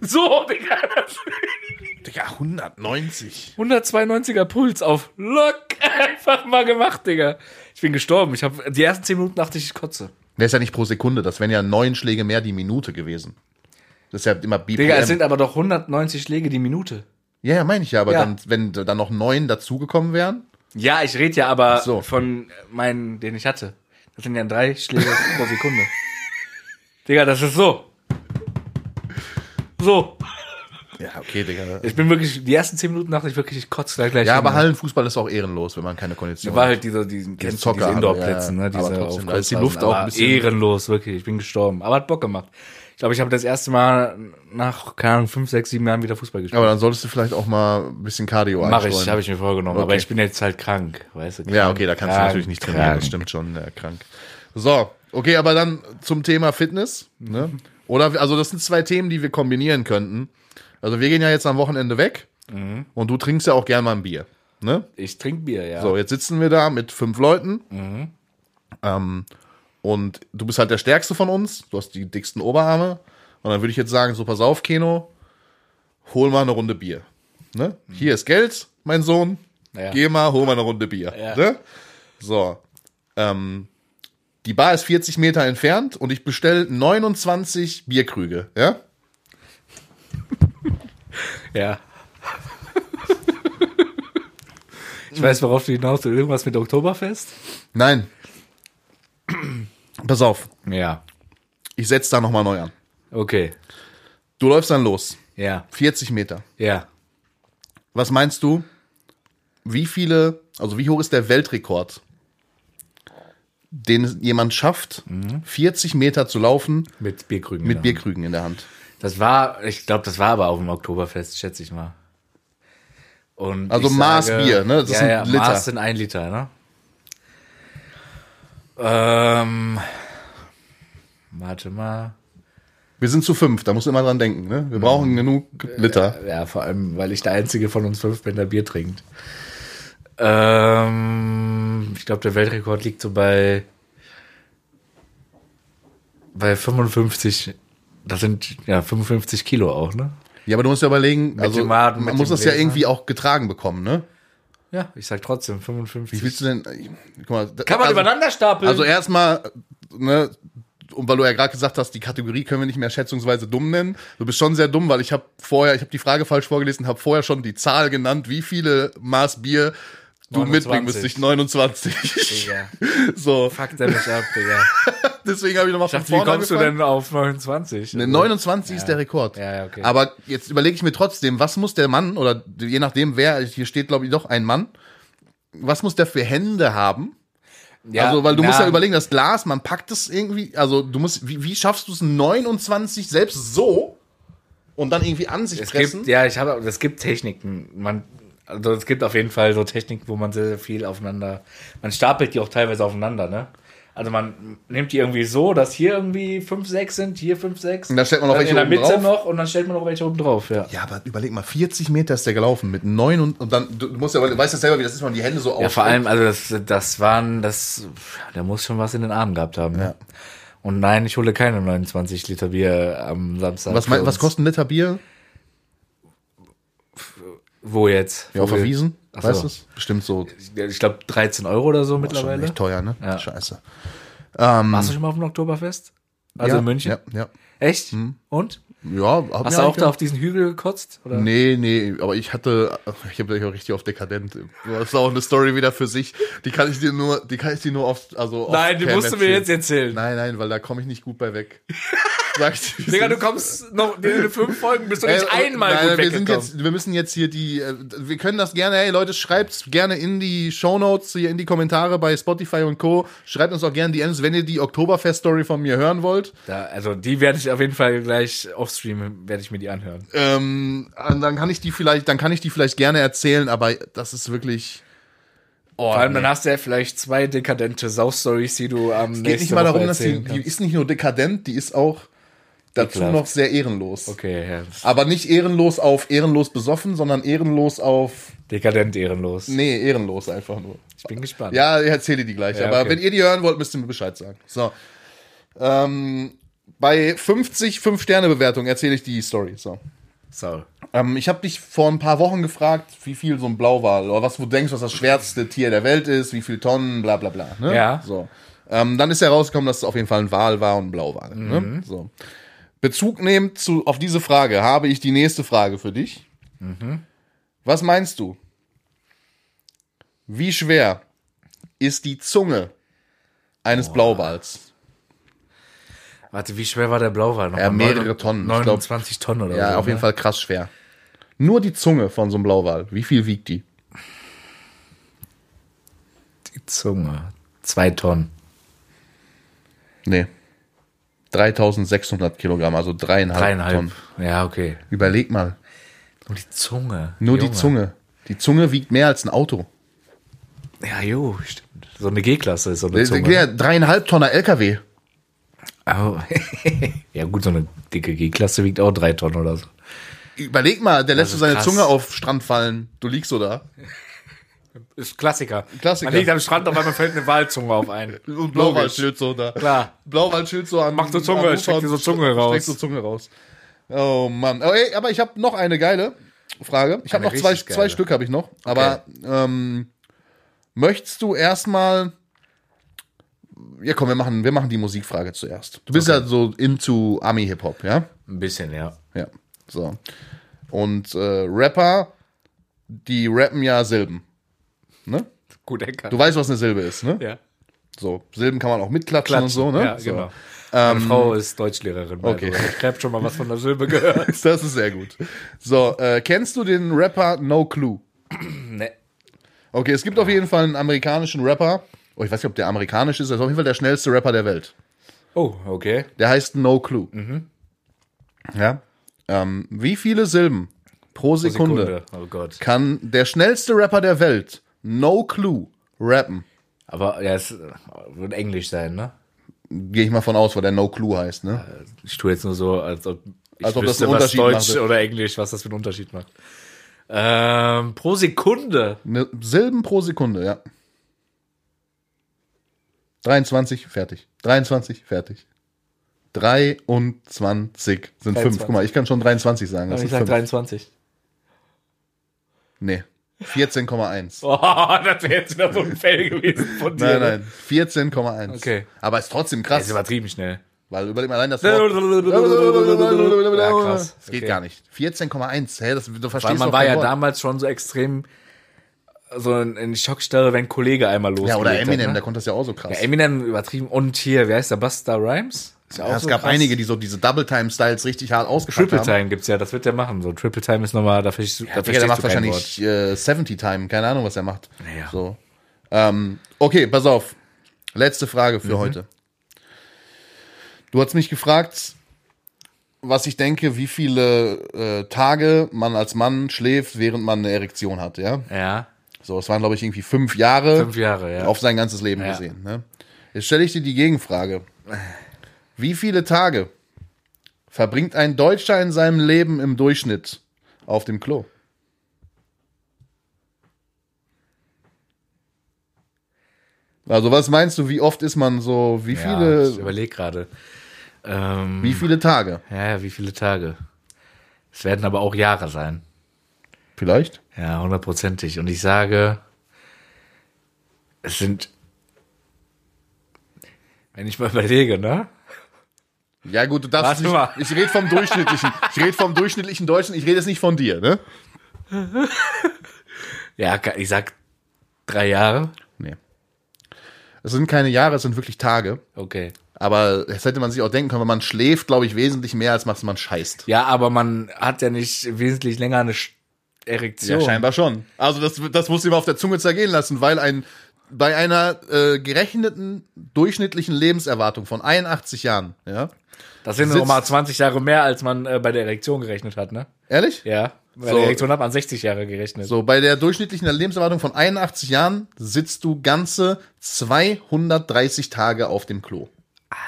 So, Digga. [LAUGHS] Digga, 190. 192er Puls auf Lock. Einfach mal gemacht, Digga. Ich bin gestorben. Ich habe die ersten 10 Minuten dachte ich, ich kotze. Der ist ja nicht pro Sekunde, das wären ja neun Schläge mehr die Minute gewesen. Das ist ja immer BPM. Digga, es sind aber doch 190 Schläge die Minute. ja, ja, meine ich ja, aber Ja. dann, wenn dann noch neun dazugekommen wären. Ja, ich rede ja aber so. von meinen, den ich hatte. Das sind ja drei Schläge pro Sekunde. [LAUGHS] Digga, das ist so. So. Ja, [LAUGHS] okay, Digga. Ich bin wirklich, die ersten 10 Minuten dachte ich wirklich, ich kotze da gleich. Ja, hin. aber Hallenfußball ist auch ehrenlos, wenn man keine Kondition war hat. halt dieser, diesen, kennst du, diese haben, Indoor-Plätze, ja, ne? ja. Diese Aber trotzdem, da ist die Luft auch ein aber bisschen- Ehrenlos, wirklich. Ich bin gestorben. Aber hat Bock gemacht. Ich glaube, ich habe das erste Mal nach, keine Ahnung, fünf, sechs, sieben Jahren wieder Fußball gespielt. Aber dann solltest du vielleicht auch mal ein bisschen Cardio Mache ich, einstreuen. habe ich mir vorgenommen. Aber Okay. ich bin jetzt halt krank, weißt du? Ja, krank, okay, da kannst du krank, natürlich nicht trainieren, krank. das stimmt schon, ja, krank. So, okay, aber dann zum Thema Fitness, ne? [LAUGHS] Oder, also das sind zwei Themen, die wir kombinieren könnten. Also wir gehen ja jetzt am Wochenende weg Mhm. und du trinkst ja auch gern mal ein Bier, ne? Ich trinke Bier, ja. So, jetzt sitzen wir da mit fünf Leuten. Mhm. Ähm, und du bist halt der Stärkste von uns. Du hast die dicksten Oberarme. Und dann würde ich jetzt sagen, so pass auf, Keno, hol mal eine Runde Bier. Ne? Hier ist Geld, mein Sohn. Mhm. Ja. Geh mal, hol mal eine Runde Bier. Ja. Ne? So. Ähm, die Bar ist 40 Meter entfernt und ich bestelle 29 Bierkrüge. Ja? Ja. ich weiß, worauf du hinaus willst. Irgendwas mit Oktoberfest? Nein. Pass auf, Ja. ich setze da nochmal neu an. Okay. Du läufst dann los. Ja. 40 Meter. Ja. Was meinst du? Wie viele, also wie hoch ist der Weltrekord, den jemand schafft, 40 Meter zu laufen Mit Bierkrügen. mit ja. Bierkrügen in der Hand? Das war, ich glaube, das war aber auf dem Oktoberfest, schätze ich mal. Und Also ich Maß sage- Bier, ne? Das ja, sind ja, Liter. Maß sind ein Liter, ne? Ähm, warte mal. Wir sind zu fünf, da musst du immer dran denken. Ne? Wir brauchen genug Liter. Ja, vor allem, weil ich der Einzige von uns fünf bin, der Bier trinkt. Ähm, ich glaube, der Weltrekord liegt so bei, bei 55. Das sind ja 55 Kilo auch, ne? Ja, aber du musst ja überlegen, also Maden, man muss das ja Gläser. irgendwie auch getragen bekommen, ne? Ja, ich sag trotzdem 55. Wie willst du denn? Guck mal, Kann man also, übereinander stapeln? Also erstmal, ne, und weil du ja gerade gesagt hast, die Kategorie können wir nicht mehr schätzungsweise dumm nennen. Du bist schon sehr dumm, weil ich habe vorher, ich habe die Frage falsch vorgelesen, habe vorher schon die Zahl genannt, wie viele Maß Bier du 29. mitbringen müsstest. 29. Digga. [LAUGHS] so, Fuck der mich ab, Digga. [LAUGHS] deswegen habe ich nochmal Ich von dachte, wie kommst du angefangen. denn auf 29? Ne, 29 ist der Rekord. Ja, ja, okay. Aber jetzt überlege ich mir trotzdem, was muss der Mann, oder je nachdem wer, hier steht glaube ich doch ein Mann, was muss der für Hände haben? Ja, also, weil du na, musst ja überlegen, das Glas, man packt es irgendwie, also du musst, wie, wie schaffst du es 29 selbst so und dann irgendwie an sich Es pressen? gibt, ja, ich habe, es gibt Techniken. Man, also es gibt auf jeden Fall so Techniken, wo man sehr, sehr viel aufeinander, man stapelt die auch teilweise aufeinander, ne? Also man nimmt die irgendwie so, dass hier irgendwie 5, 6 sind, hier 5, 6. Und da stellt man noch dann welche in der oben Mitte drauf? noch und dann stellt man noch welche oben drauf, ja. Ja, aber überleg mal, 40 Meter ist der gelaufen mit neun und, und dann, du musst ja, du weißt ja selber, wie das ist, wenn man die Hände so Ja, vor allem, also das, das waren, das, der muss schon was in den Armen gehabt haben. Ja. Ne? Und nein, ich hole keine 29 Liter Bier am Samstag. Was, mein, was kostet ein Liter Bier? Wo jetzt? Ja, auf Wo der wir- Wiesen? Ach so. Weißt du es? Bestimmt so. Ich glaube 13 Euro oder so Schon mittlerweile. echt teuer, ne? Ja. Scheiße. Warst du schon mal auf dem Oktoberfest? Also ja, in München? Ja, ja. Echt? Und? Ja, hab Hast du auch da auf diesen Hügel gekotzt? Oder? Nee, nee, aber ich hatte, ich habe gleich auch richtig auf dekadent. Das ist auch eine Story wieder für sich. Die kann ich dir nur, die kann ich dir nur oft, also Nein, off die musst du mir jetzt erzählen. Nein, nein, weil da komme ich nicht gut bei weg. [LAUGHS] Sag ich Digga, du kommst noch in fünf Folgen, bist du nicht Ey, einmal nein, gut wir sind jetzt, wir müssen jetzt hier die, äh, wir können das gerne, hey Leute, schreibt's gerne in die Shownotes, hier in die Kommentare bei Spotify und Co. Schreibt uns auch gerne die Ends, wenn ihr die Oktoberfest-Story von mir hören wollt. Da, also die werde ich auf jeden Fall gleich offstream, werde ich mir die anhören. Ähm, dann kann ich die vielleicht, dann kann ich die vielleicht gerne erzählen, aber das ist wirklich. Oh, Vor allem nee. dann hast du ja vielleicht zwei dekadente Sau-Stories, die du am geht nächsten nicht mal darum, dass die, die ist nicht nur dekadent, die ist auch dazu Ekelhaft. noch sehr ehrenlos. Okay, ja. Aber nicht ehrenlos auf ehrenlos besoffen, sondern ehrenlos auf. Dekadent ehrenlos. Nee, ehrenlos einfach nur. Ich bin gespannt. Ja, ich erzähle dir die gleich. Ja, aber okay. wenn ihr die hören wollt, müsst ihr mir Bescheid sagen. So. Ähm, bei 50 5-Sterne-Bewertungen erzähle ich die Story. So. So. Ähm, ich habe dich vor ein paar Wochen gefragt, wie viel so ein Blauwal oder was du denkst, was das schwerste Tier der Welt ist, wie viel Tonnen, bla bla bla. Ne? Ja. So. Ähm, dann ist herausgekommen, dass es auf jeden Fall ein Wal war und ein Blauwal. Ne? So. Bezug nehmend zu, auf diese Frage habe ich die nächste Frage für dich. Was meinst du? Wie schwer ist die Zunge eines Blauwals? Warte, wie schwer war der Blauwal noch? Ja, mehrere Tonnen. Ich glaub- 29 Tonnen oder Ja, so. auf jeden ne? Fall krass schwer. Nur die Zunge von so einem Blauwal. Wie viel wiegt die? Die Zunge. Zwei Tonnen. Nee. 3600 Kilogramm, also dreieinhalb, Dreieinhalb. Tonnen. Ja, okay. Überleg mal, Nur die Zunge. nur die Junge. Zunge. Die Zunge wiegt mehr als ein Auto. Ja, jo, stimmt. So eine G-Klasse ist so eine Das Zunge. ja dreieinhalb Tonner LKW. Aber, [LAUGHS] ja gut, so eine dicke G-Klasse wiegt auch drei Tonnen oder so. Überleg mal, der lässt so ist seine krass. Zunge auf Strand fallen. Du liegst so da. Ist Klassiker. Klassiker. Man liegt am Strand, auf einmal fällt eine Walzunge auf einen. [LAUGHS] Und Blauwaldschild so da. Klar. Blauwaldschild so an. Mach so Zunge, am Ufer streck dir so Zunge raus. Streck so Zunge raus. Oh Mann. Aber, ey, aber ich habe noch eine geile Frage. Ich habe noch zwei, zwei. Stück habe ich noch. Aber ähm, möchtest du erstmal. Ja, komm, wir machen, wir machen die Musikfrage zuerst. Du bist ja so into Ami-Hip-Hop, ja? Ein bisschen, ja. Ja. So. Und äh, Rapper, die rappen ja Silben. Ne? Gut erkannt. Du weißt, was eine Silbe ist, ne? ja. So, Silben kann man auch mitklatschen und so, ne? Ja, so. genau. Meine Frau ist Deutschlehrerin. okay. Ich habe schon mal was von der [LAUGHS] Silbe gehört. Das ist sehr gut. So, äh, kennst du den Rapper No Clue? ne. Okay, es gibt auf jeden Fall einen amerikanischen Rapper. Oh, ich weiß nicht, ob der amerikanisch ist. Er ist auf jeden Fall der schnellste Rapper der Welt. Oh, okay. Der heißt No Clue. Ja. Ähm, wie viele Silben pro Sekunde, Oh Gott. kann der schnellste Rapper der Welt, No Clue, rappen? Aber ja, es äh, wird Englisch sein, ne? Gehe ich mal von aus, weil der No Clue heißt, ne? Ich tue jetzt nur so, als ob ich Als ob das wüsste, einen was Unterschied Deutsch machte. oder Englisch, was das für einen Unterschied macht. Ähm, pro Sekunde. Ne, Silben pro Sekunde, ja. 23, fertig. 23, fertig. 23 sind 5. 23. Guck mal, ich kann schon 23 sagen. Das ich sag 5. 23. Nee. 14,1. Oh, [LAUGHS] das wäre jetzt wieder so ein Fail gewesen von dir. Nein, ne? nein. 14,1. Okay. Aber ist trotzdem Das ist krass, übertrieben schnell. weil überleg mal allein das [LAUGHS] Ja, Wort. krass. Das geht Okay. gar nicht. 14,1. Hä, das, du Weil verstehst man doch war ja damals schon so extrem so in, Schockstarre, wenn ein Kollege einmal losgelegt Ja, oder Eminem, hat, ne? der konnte das ja auch so krass. Ja, Eminem übertrieben. Und hier, wie heißt der? Buster Rhymes? Ja Ja, es so gab krass. einige, die so diese Double-Time-Styles richtig hart ausgepackt Triple haben. Time gibt's ja, das wird der machen. So Triple Time ist nochmal, da verstehst du, da Ja, Digga, verstehst der macht wahrscheinlich äh, 70 Time, keine Ahnung, was er macht. Ja. So. Ähm, okay, pass auf. Letzte Frage Mhm. für heute. Du hast mich gefragt, was ich denke, wie viele äh, Tage man als Mann schläft, während man eine Erektion hat, ja? Ja, So, es waren, glaube ich, irgendwie fünf Jahre fünf Jahre, ja. auf sein ganzes Leben Ja. gesehen. Ne? Jetzt stelle ich dir die Gegenfrage. Wie viele Tage verbringt ein Deutscher in seinem Leben im Durchschnitt auf dem Klo? Also was meinst du, wie oft ist man so, wie ja, viele, ich überlege gerade. Ähm, wie viele Tage? ja, wie viele Tage? Es werden aber auch Jahre sein. Vielleicht? Ja, hundertprozentig. Und ich sage, es sind, wenn ich mal überlege, ne? Ja gut, du darfst Warte mal. nicht, ich rede vom durchschnittlichen, ich rede vom durchschnittlichen Deutschen, ich rede jetzt nicht von dir, ne? [LAUGHS] Ja, ich sag drei Jahre. Nee. Es sind keine Jahre, es sind wirklich Tage. Okay. Aber das hätte man sich auch denken können, weil man schläft, glaube ich, wesentlich mehr, als man scheißt. Ja, aber man hat ja nicht wesentlich länger eine Erektion. Ja, scheinbar schon. Also das, das musst du ihm auf der Zunge zergehen lassen, weil ein bei einer äh, gerechneten durchschnittlichen Lebenserwartung von 81 Jahren, ja? Das sind Sitzt- noch mal 20 Jahre mehr, als man äh, bei der Erektion gerechnet hat, ne? Ehrlich? Ja. Bei So. der Erektion hat man 60 Jahre gerechnet. So, bei der durchschnittlichen Lebenserwartung von 81 Jahren sitzt du ganze 230 Tage auf dem Klo. Alter.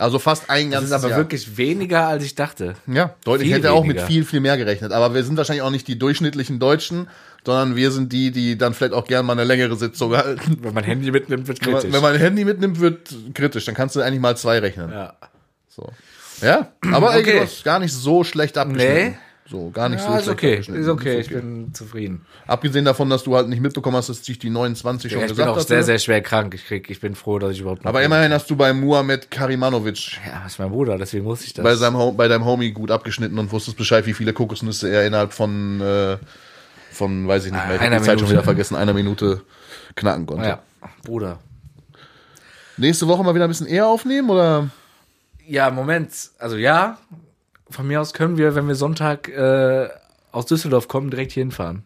Also fast ein das ganzes ist aber Jahr. wirklich weniger, als ich dachte. Ja, deutlich. Viel Ich hätte auch mit weniger. viel, viel mehr gerechnet. Aber wir sind wahrscheinlich auch nicht die durchschnittlichen Deutschen, sondern wir sind die, die dann vielleicht auch gerne mal eine längere Sitzung [LAUGHS] halten. Wenn man Handy mitnimmt, wird Wenn man, kritisch. wenn man ein Handy mitnimmt, wird kritisch. Dann kannst du eigentlich mal zwei rechnen. ja. So. Ja, aber ey, Okay. hast gar nicht so schlecht abgeschnitten. Nee. So, gar nicht so ja, ist schlecht okay. abgeschnitten. Ist okay. Ich bin zufrieden. Abgesehen davon, dass du halt nicht mitbekommen hast, dass ich die 29 schon Ja, ich bin gesagt auch hatte. sehr, sehr schwer krank. Ich krieg, ich bin froh, dass ich überhaupt noch. aber immerhin hast du bei Muhammad Karimanovic Ja, das ist mein Bruder, deswegen muss ich das. bei, seinem, bei deinem Homie gut abgeschnitten und wusstest Bescheid, wie viele Kokosnüsse er innerhalb von, äh, von weiß ich nicht mehr, ich hab die Zeit schon wieder vergessen, einer Minute knacken konnte. ja, Bruder. Nächste Woche mal wieder ein bisschen eher aufnehmen oder? Ja, Moment. Also ja, von mir aus können wir, wenn wir Sonntag äh, aus Düsseldorf kommen, direkt hier hinfahren.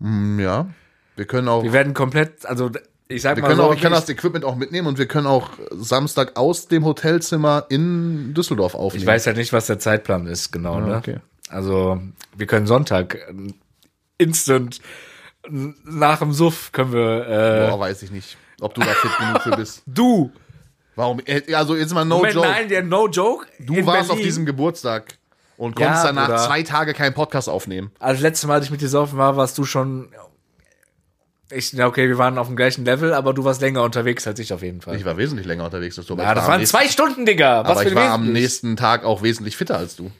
Hm, ja. Wir können auch. Wir werden komplett, also ich sag Wir mal können so, auch, ich kann das Equipment auch mitnehmen und wir können auch Samstag aus dem Hotelzimmer in Düsseldorf aufnehmen. Ich weiß halt nicht, was der Zeitplan ist, genau, ne? okay. Also, wir können Sonntag äh, instant nach dem Suff können wir äh, Boah, weiß ich nicht, ob du da fit genug für bist. [LAUGHS] du Warum? äh, Also jetzt mal no Moment, joke. nein, der no joke. du warst auf Berlin. diesem Geburtstag und Ja, konntest danach Bruder. zwei Tage keinen Podcast aufnehmen. Als das letzte Mal, als ich mit dir saufen war, warst du schon ich, na okay, wir waren auf dem gleichen Level, aber du warst länger unterwegs als ich auf jeden Fall. Ich war wesentlich länger unterwegs als du. ja, ich das waren zwei Stunden, Digga. Was Aber ich war am nächsten Tag auch wesentlich fitter als du.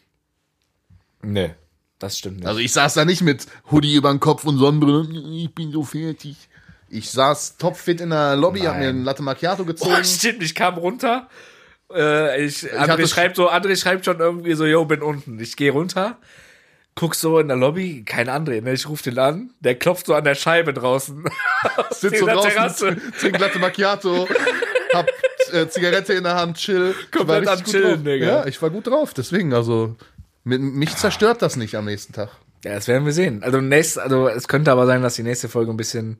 Nee, das stimmt nicht. Also ich saß da nicht mit Hoodie über den Kopf und Sonnenbrille. Ich bin so fertig. Ich saß topfit in der Lobby, hab mir ein Latte Macchiato gezogen. Boah, stimmt, ich kam runter. Äh, ich, hatte André sch- schreibt so, André schreibt schon irgendwie so, yo, bin unten. Ich gehe runter, guck so in der Lobby, kein André, ne? Ich ruf den an, der klopft so an der Scheibe draußen. [LAUGHS] Aus Sitz so draußen, Terrasse. trink Latte Macchiato, hab äh, Zigarette in der Hand, chill. Ich war Komplett am gut Chillen. Digga. Ja, ich war gut drauf, deswegen, also mit, mich zerstört das nicht am nächsten Tag. Ja, das werden wir sehen. Also nächst, also es könnte aber sein, dass die nächste Folge ein bisschen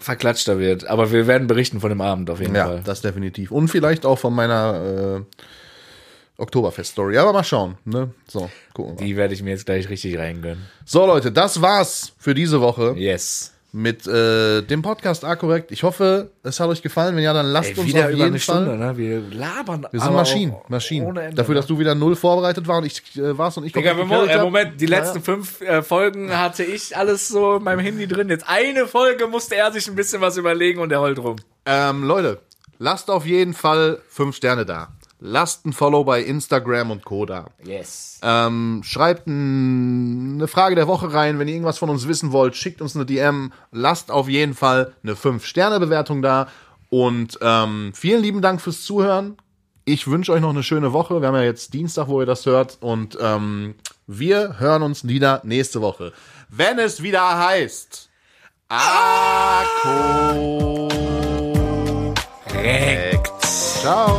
verklatschter wird. Aber wir werden berichten von dem Abend auf jeden Ja, Fall. das definitiv. Und vielleicht auch von meiner äh, Oktoberfest-Story. Aber mal schauen. Ne? So, gucken wir. Die werde ich mir jetzt gleich richtig reingönnen. So, Leute, das war's für diese Woche Yes. Mit äh, dem Podcast A-Korrekt. Ich hoffe, es hat euch gefallen. Wenn ja, dann lasst Ey, uns wieder auf jeden eine Fall. Stunde, ne? Wir labern. Wir sind Maschinen, Maschinen. Ohne Ende, Dafür, ne? dass du wieder null vorbereitet war und ich äh, warst und ich Digga, Moment, äh. Moment, die Ja, letzten fünf äh, Folgen hatte ich alles so in meinem Handy drin. Jetzt eine Folge musste er sich ein bisschen was überlegen und er heult rum. Ähm, Leute, lasst auf jeden Fall fünf Sterne da. Lasst ein Follow bei Instagram und Co. da. Yes. Ähm, schreibt n- eine Frage der Woche rein. Wenn ihr irgendwas von uns wissen wollt, schickt uns eine DM. Lasst auf jeden Fall eine 5-Sterne-Bewertung da. Und ähm, vielen lieben Dank fürs Zuhören. Ich wünsche euch noch eine schöne Woche. Wir haben ja jetzt Dienstag, wo ihr das hört. Und ähm, wir hören uns wieder nächste Woche. Wenn es wieder heißt. A-Korrekt. Ciao.